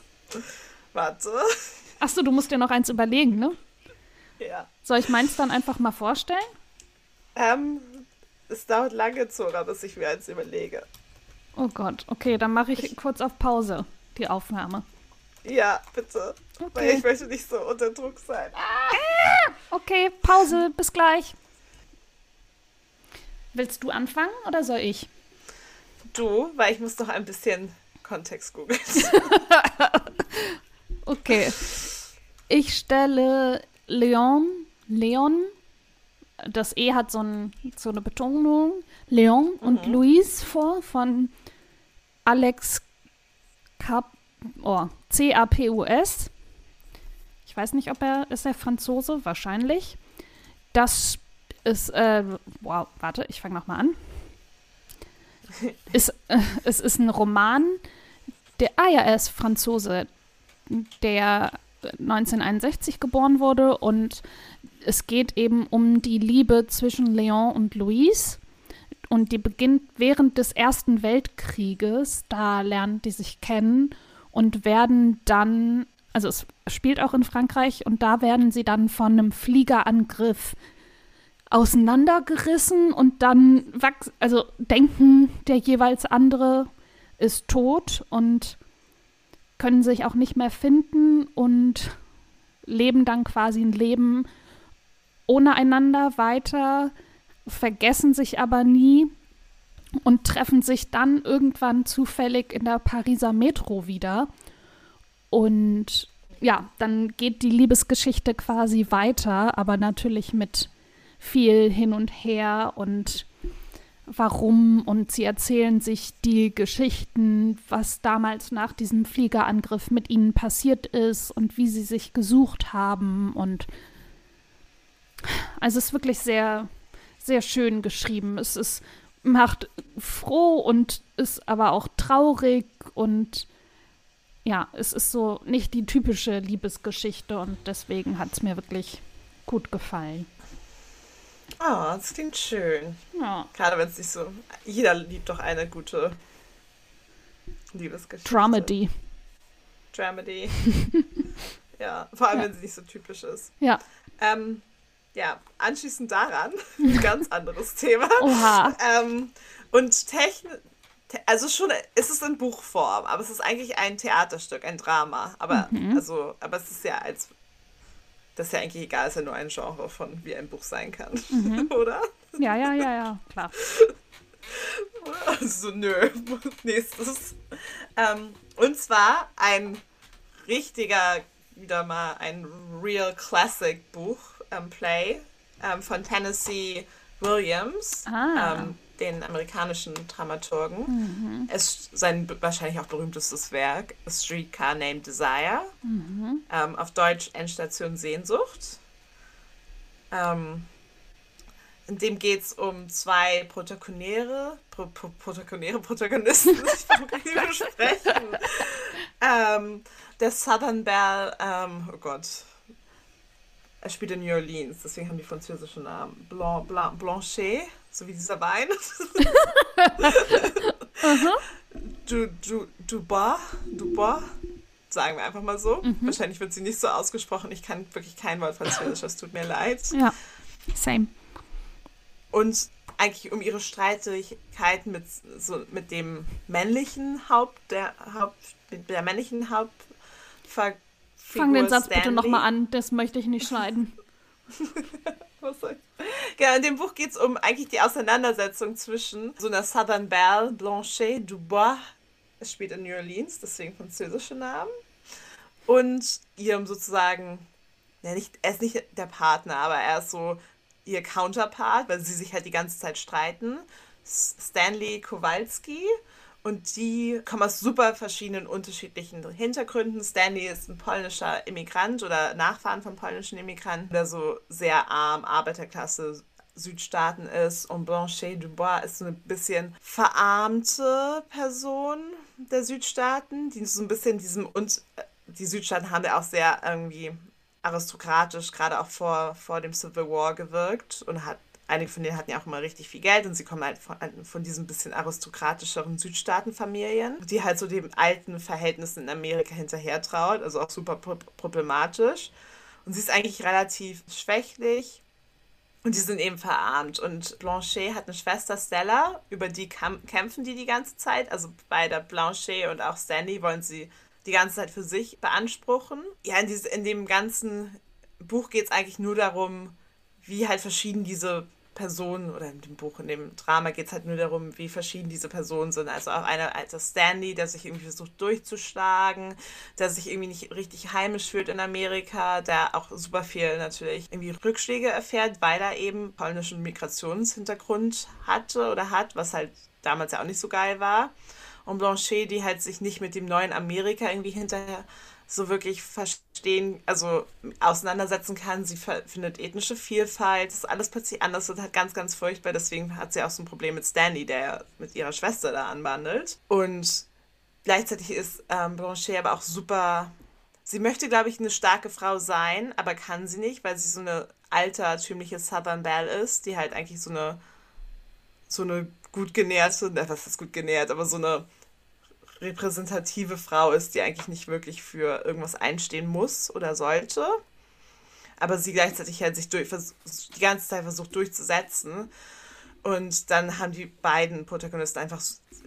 Warte. Achso, du musst dir noch eins überlegen, ne? Ja. Soll ich meins dann einfach mal vorstellen? Ähm, es dauert lange, Zora, bis ich mir eins überlege. Oh Gott, okay, dann mache ich, ich kurz auf Pause die Aufnahme. Ja, bitte. Okay. Weil ich möchte nicht so unter Druck sein. Ah! Okay, Pause, bis gleich. Willst du anfangen oder soll ich? Du, weil ich muss noch ein bisschen Kontext googeln. okay. Ich stelle Leon, Leon, das E hat so, ein, so eine Betonung, Leon mhm. und Louise vor von Alex Cap oh, C-A-P-U-S. Ich weiß nicht, ob er, ist er Franzose? Wahrscheinlich. Das ist, äh, wow, warte, ich fange nochmal an. ist, äh, es ist ein Roman, der, ah ja, er ist Franzose, der 1961 geboren wurde und es geht eben um die Liebe zwischen Leon und Louise. Und die beginnt während des Ersten Weltkrieges. Da lernen die sich kennen und werden dann, also es spielt auch in Frankreich, und da werden sie dann von einem Fliegerangriff auseinandergerissen und dann wachs also denken, der jeweils andere ist tot und können sich auch nicht mehr finden und leben dann quasi ein Leben ohne einander weiter, vergessen sich aber nie und treffen sich dann irgendwann zufällig in der Pariser Metro wieder. Und ja, dann geht die Liebesgeschichte quasi weiter, aber natürlich mit viel hin und her und warum und sie erzählen sich die Geschichten, was damals nach diesem Fliegerangriff mit ihnen passiert ist und wie sie sich gesucht haben und also es ist wirklich sehr, sehr schön geschrieben. Es ist, macht froh und ist aber auch traurig und ja, es ist so nicht die typische Liebesgeschichte und deswegen hat es mir wirklich gut gefallen. Oh, das klingt schön. Ja. Gerade wenn es nicht so. Jeder liebt doch eine gute Liebesgeschichte. Dramedy. Dramedy. ja, vor allem, ja. wenn sie nicht so typisch ist. Ja. Ähm, ja, anschließend daran, ein ganz anderes Thema. Oha. Ähm, und Technik, also schon, ist es in Buchform, aber es ist eigentlich ein Theaterstück, ein Drama. Aber, mhm. also, aber es ist ja als, das ist ja eigentlich egal, es ist ja nur ein Genre von, wie ein Buch sein kann, mhm. oder? Ja, ja, ja, ja, klar. so, nö, nächstes. Ähm, und zwar ein richtiger, wieder mal ein Real Classic Buch ähm, Play ähm, von Tennessee Williams, ah. ähm, den amerikanischen Dramaturgen. Mhm. Es sein wahrscheinlich auch berühmtestes Werk, A Streetcar Named Desire. Mhm. Ähm, auf Deutsch Endstation Sehnsucht. Ähm, in dem geht es um zwei Protagonäre, Pro, Pro, Protagonäre, Protagonisten, ich kann nicht sprechen. ähm, der Southern Belle, ähm, oh Gott, er spielt in New Orleans, deswegen haben die französischen Namen. Blanc, Blanc, Blanchet, so wie dieser Wein. du, du, Dubois, Dubois, sagen wir einfach mal so. Mhm. Wahrscheinlich wird sie nicht so ausgesprochen. Ich kann wirklich kein Wort Französisch, es tut mir leid. Ja, same. Und eigentlich um ihre Streitigkeiten mit, so, mit dem männlichen Haupt, der Haupt, der männlichen Hauptfigur Fang den Satz Stanley. bitte nochmal an, das möchte ich nicht schneiden. Was soll ich? Ja, in dem Buch geht es um eigentlich die Auseinandersetzung zwischen so einer Southern Belle, Blanchet Dubois, es spielt in New Orleans, deswegen französische Namen, und ihrem sozusagen, ja, nicht, er ist nicht der Partner, aber er ist so ihr Counterpart, weil sie sich halt die ganze Zeit streiten. Stanley Kowalski und die kommen aus super verschiedenen unterschiedlichen Hintergründen. Stanley ist ein polnischer Immigrant oder Nachfahren von polnischen Immigranten, der so sehr arm, Arbeiterklasse, Südstaaten ist. Und Blanchet Dubois ist so ein bisschen verarmte Person der Südstaaten, die so ein bisschen diesem und äh, die Südstaaten haben ja auch sehr irgendwie aristokratisch, gerade auch vor, vor dem Civil War gewirkt und hat einige von denen hatten ja auch immer richtig viel Geld und sie kommen halt von, von diesen bisschen aristokratischeren Südstaatenfamilien, die halt so den alten Verhältnissen in Amerika hinterher traut, also auch super problematisch. Und sie ist eigentlich relativ schwächlich und die sind eben verarmt. Und Blanchet hat eine Schwester Stella, über die kämpfen die die ganze Zeit. Also beide Blanchet und auch Sandy wollen sie die ganze Zeit für sich beanspruchen. Ja, in, diese, in dem ganzen Buch geht es eigentlich nur darum, wie halt verschieden diese Personen oder in dem Buch, in dem Drama geht es halt nur darum, wie verschieden diese Personen sind. Also auch einer als Stanley, der sich irgendwie versucht durchzuschlagen, der sich irgendwie nicht richtig heimisch fühlt in Amerika, der auch super viel natürlich irgendwie Rückschläge erfährt, weil er eben polnischen Migrationshintergrund hatte oder hat, was halt damals ja auch nicht so geil war. Und Blanchet, die halt sich nicht mit dem neuen Amerika irgendwie hinterher so wirklich verstehen, also auseinandersetzen kann. Sie findet ethnische Vielfalt, das ist alles plötzlich anders und hat ganz, ganz furchtbar. Deswegen hat sie auch so ein Problem mit Stanley, der mit ihrer Schwester da anbandelt. Und gleichzeitig ist ähm, Blanchet aber auch super. Sie möchte, glaube ich, eine starke Frau sein, aber kann sie nicht, weil sie so eine altertümliche Southern Belle ist, die halt eigentlich so eine so eine gut genährte, was ist gut genährt, aber so eine repräsentative Frau ist, die eigentlich nicht wirklich für irgendwas einstehen muss oder sollte. Aber sie gleichzeitig halt sich durch, die ganze Zeit versucht durchzusetzen. Und dann haben die beiden Protagonisten einfach.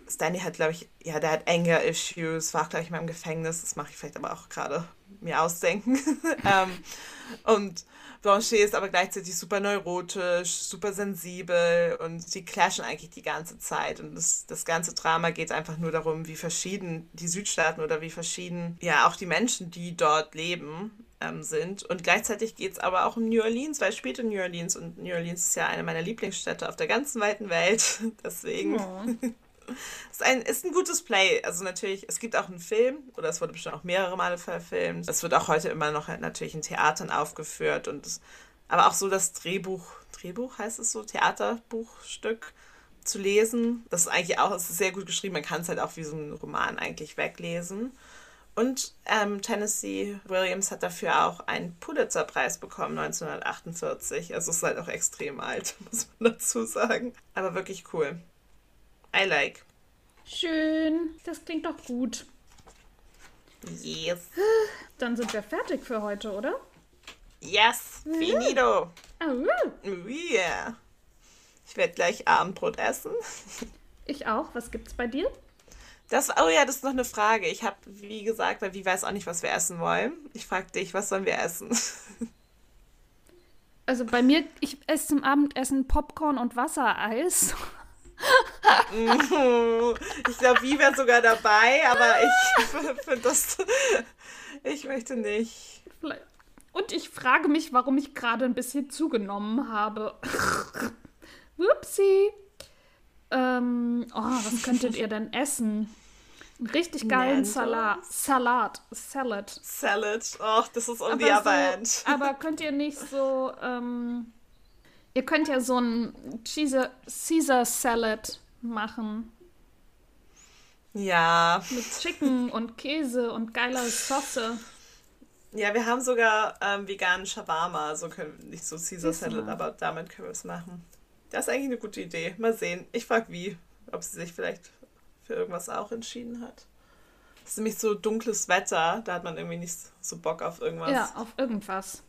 Stanley hat, glaube ich, ja, der hat Anger-Issues, war, glaube ich, mal im Gefängnis. Das mache ich vielleicht aber auch gerade mir ausdenken. ähm, und Blanchet ist aber gleichzeitig super neurotisch, super sensibel und sie clashen eigentlich die ganze Zeit. Und das, das ganze Drama geht einfach nur darum, wie verschieden die Südstaaten oder wie verschieden ja auch die Menschen, die dort leben, ähm, sind. Und gleichzeitig geht es aber auch um New Orleans, weil es spielt in New Orleans und New Orleans ist ja eine meiner Lieblingsstädte auf der ganzen weiten Welt. Deswegen. Oh. Ist, ein, ist ein gutes Play. Also natürlich, es gibt auch einen Film, oder es wurde bestimmt auch mehrere Male verfilmt. Es wird auch heute immer noch natürlich in Theatern aufgeführt. Und es, aber auch so das Drehbuch, Drehbuch heißt es so, Theaterbuchstück zu lesen. Das ist eigentlich auch ist sehr gut geschrieben. Man kann es halt auch wie so ein Roman eigentlich weglesen. Und ähm, Tennessee Williams hat dafür auch einen Pulitzer-Preis bekommen 1948. Also es ist halt auch extrem alt, muss man dazu sagen. Aber wirklich cool. I like. Schön. Das klingt doch gut. Yes. Dann sind wir fertig für heute, oder? Yes. Finito. Oh, Oh yeah. Ich werde gleich Abendbrot essen. ich auch. Was gibt's bei dir? Das, oh ja, das ist noch eine Frage. Ich habe, wie gesagt, weil wie weiß auch nicht, was wir essen wollen. Ich frage dich, was sollen wir essen? Also bei mir, ich esse zum Abendessen Popcorn und Wassereis. ich glaube, wie wäre sogar dabei, aber ich finde das. Ich möchte nicht. Und ich frage mich, warum ich gerade ein bisschen zugenommen habe. Whoopsie. Ähm, oh, was könntet ihr denn essen? Einen richtig geilen Nandos? Salat. Salat. Salad. Salad. Oh, das ist on the Aber, other end. so, aber könnt ihr nicht so, ähm, ihr könnt ja so einen Caesar, Caesar Salad machen. Ja. Mit Chicken und Käse und geiler Sauce. Ja, wir haben sogar ähm, veganen Shawarma. So können nicht so Caesar Salad, aber damit können wir es machen. Das ist eigentlich eine gute Idee. Mal sehen. Ich frage wie. Ob sie sich vielleicht für irgendwas auch entschieden hat. Es ist nämlich so dunkles Wetter. Da hat man irgendwie nicht so Bock auf irgendwas. Ja, auf irgendwas.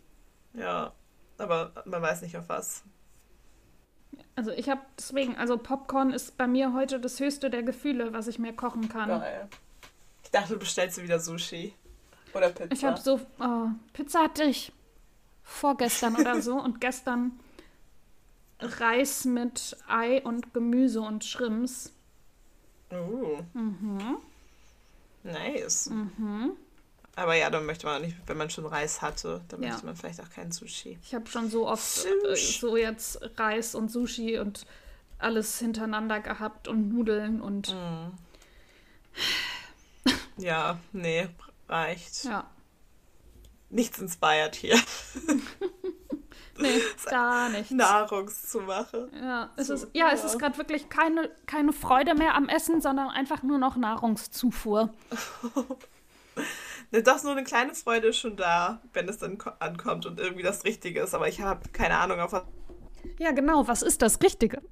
Ja. Aber man weiß nicht auf was. Also ich habe deswegen, also Popcorn ist bei mir heute das höchste der Gefühle, was ich mir kochen kann. Geil. Ich dachte, du bestellst wieder Sushi. Oder Pizza. Ich habe so, oh, Pizza hatte ich vorgestern oder so und gestern Reis mit Ei und Gemüse und Shrimps. Uh. Mhm. Nice. Mhm. Aber ja, dann möchte man auch nicht, wenn man schon Reis hatte, dann Ja. möchte man vielleicht auch keinen Sushi. Ich habe schon so oft äh, so jetzt Reis und Sushi und alles hintereinander gehabt und Nudeln und Mhm. Ja, nee, reicht. ja. Nichts inspired hier. Nee, gar nichts. Nahrungszumache. Ja, es So, ist, ja, es ja. ist gerade wirklich keine, keine Freude mehr am Essen, sondern einfach nur noch Nahrungszufuhr. Ne, doch, nur eine kleine Freude ist schon da, wenn es dann ko- ankommt und irgendwie das Richtige ist. Aber ich habe keine Ahnung, auf Ja, genau, was ist das Richtige?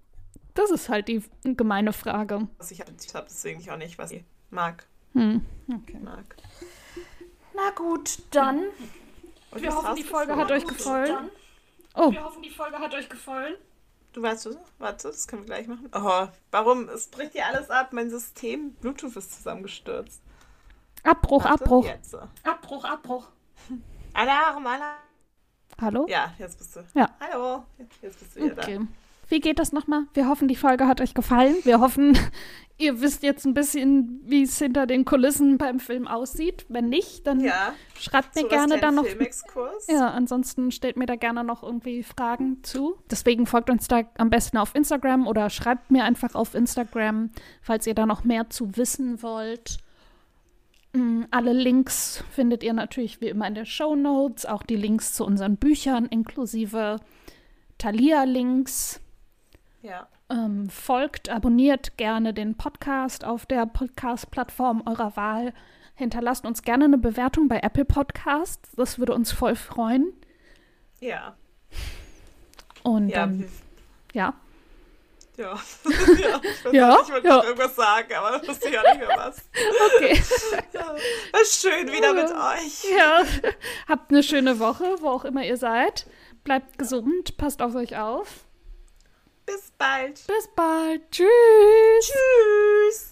Das ist halt die gemeine Frage. was ich habe. Deswegen ich auch nicht, was ich mag. Hm, okay. mag. Na gut, dann. Und Wir was hoffen, die Folge hat euch gefallen. Oh, Wir hoffen, die Folge hat euch gefallen. Du weißt, du? Warte, das können wir gleich machen. Oh, warum? Es bricht hier alles ab. Mein System, Bluetooth ist zusammengestürzt. Abbruch, Warte, Abbruch. Jetzt. Abbruch, Abbruch. Alarm, Alarm. Hallo? Ja, jetzt bist du. Ja. Hallo. Jetzt bist du wieder Okay. Wie geht das nochmal? Wir hoffen, die Folge hat euch gefallen. Wir hoffen, ihr wisst jetzt ein bisschen, wie es hinter den Kulissen beim Film aussieht. Wenn nicht, dann da. Ja. schreibt mir so gerne was dann noch. Filmexkurs. Ja, ansonsten stellt mir da gerne noch irgendwie Fragen zu. Deswegen folgt uns da am besten auf Instagram oder schreibt mir einfach auf Instagram, falls ihr da noch mehr zu wissen wollt. Mm, Alle Links findet ihr natürlich wie immer in den Show Notes, auch die Links zu unseren Büchern inklusive Thalia-Links. Ja. Ähm, folgt, abonniert gerne den Podcast auf der Podcast-Plattform eurer Wahl. Hinterlasst uns gerne eine Bewertung bei Apple Podcasts. Das würde uns voll freuen. Ja. Und Ja. ähm, ja. Ja. ja. Ich, weiß Ja, nicht, ich wollte ja. noch irgendwas sagen, aber ich wusste ja nicht mehr was. Okay. Ja. War schön wieder mit euch. ja. Habt eine schöne Woche, wo auch immer ihr seid. Bleibt gesund, passt auf euch auf. Bis bald. Bis bald. Tschüss. Tschüss.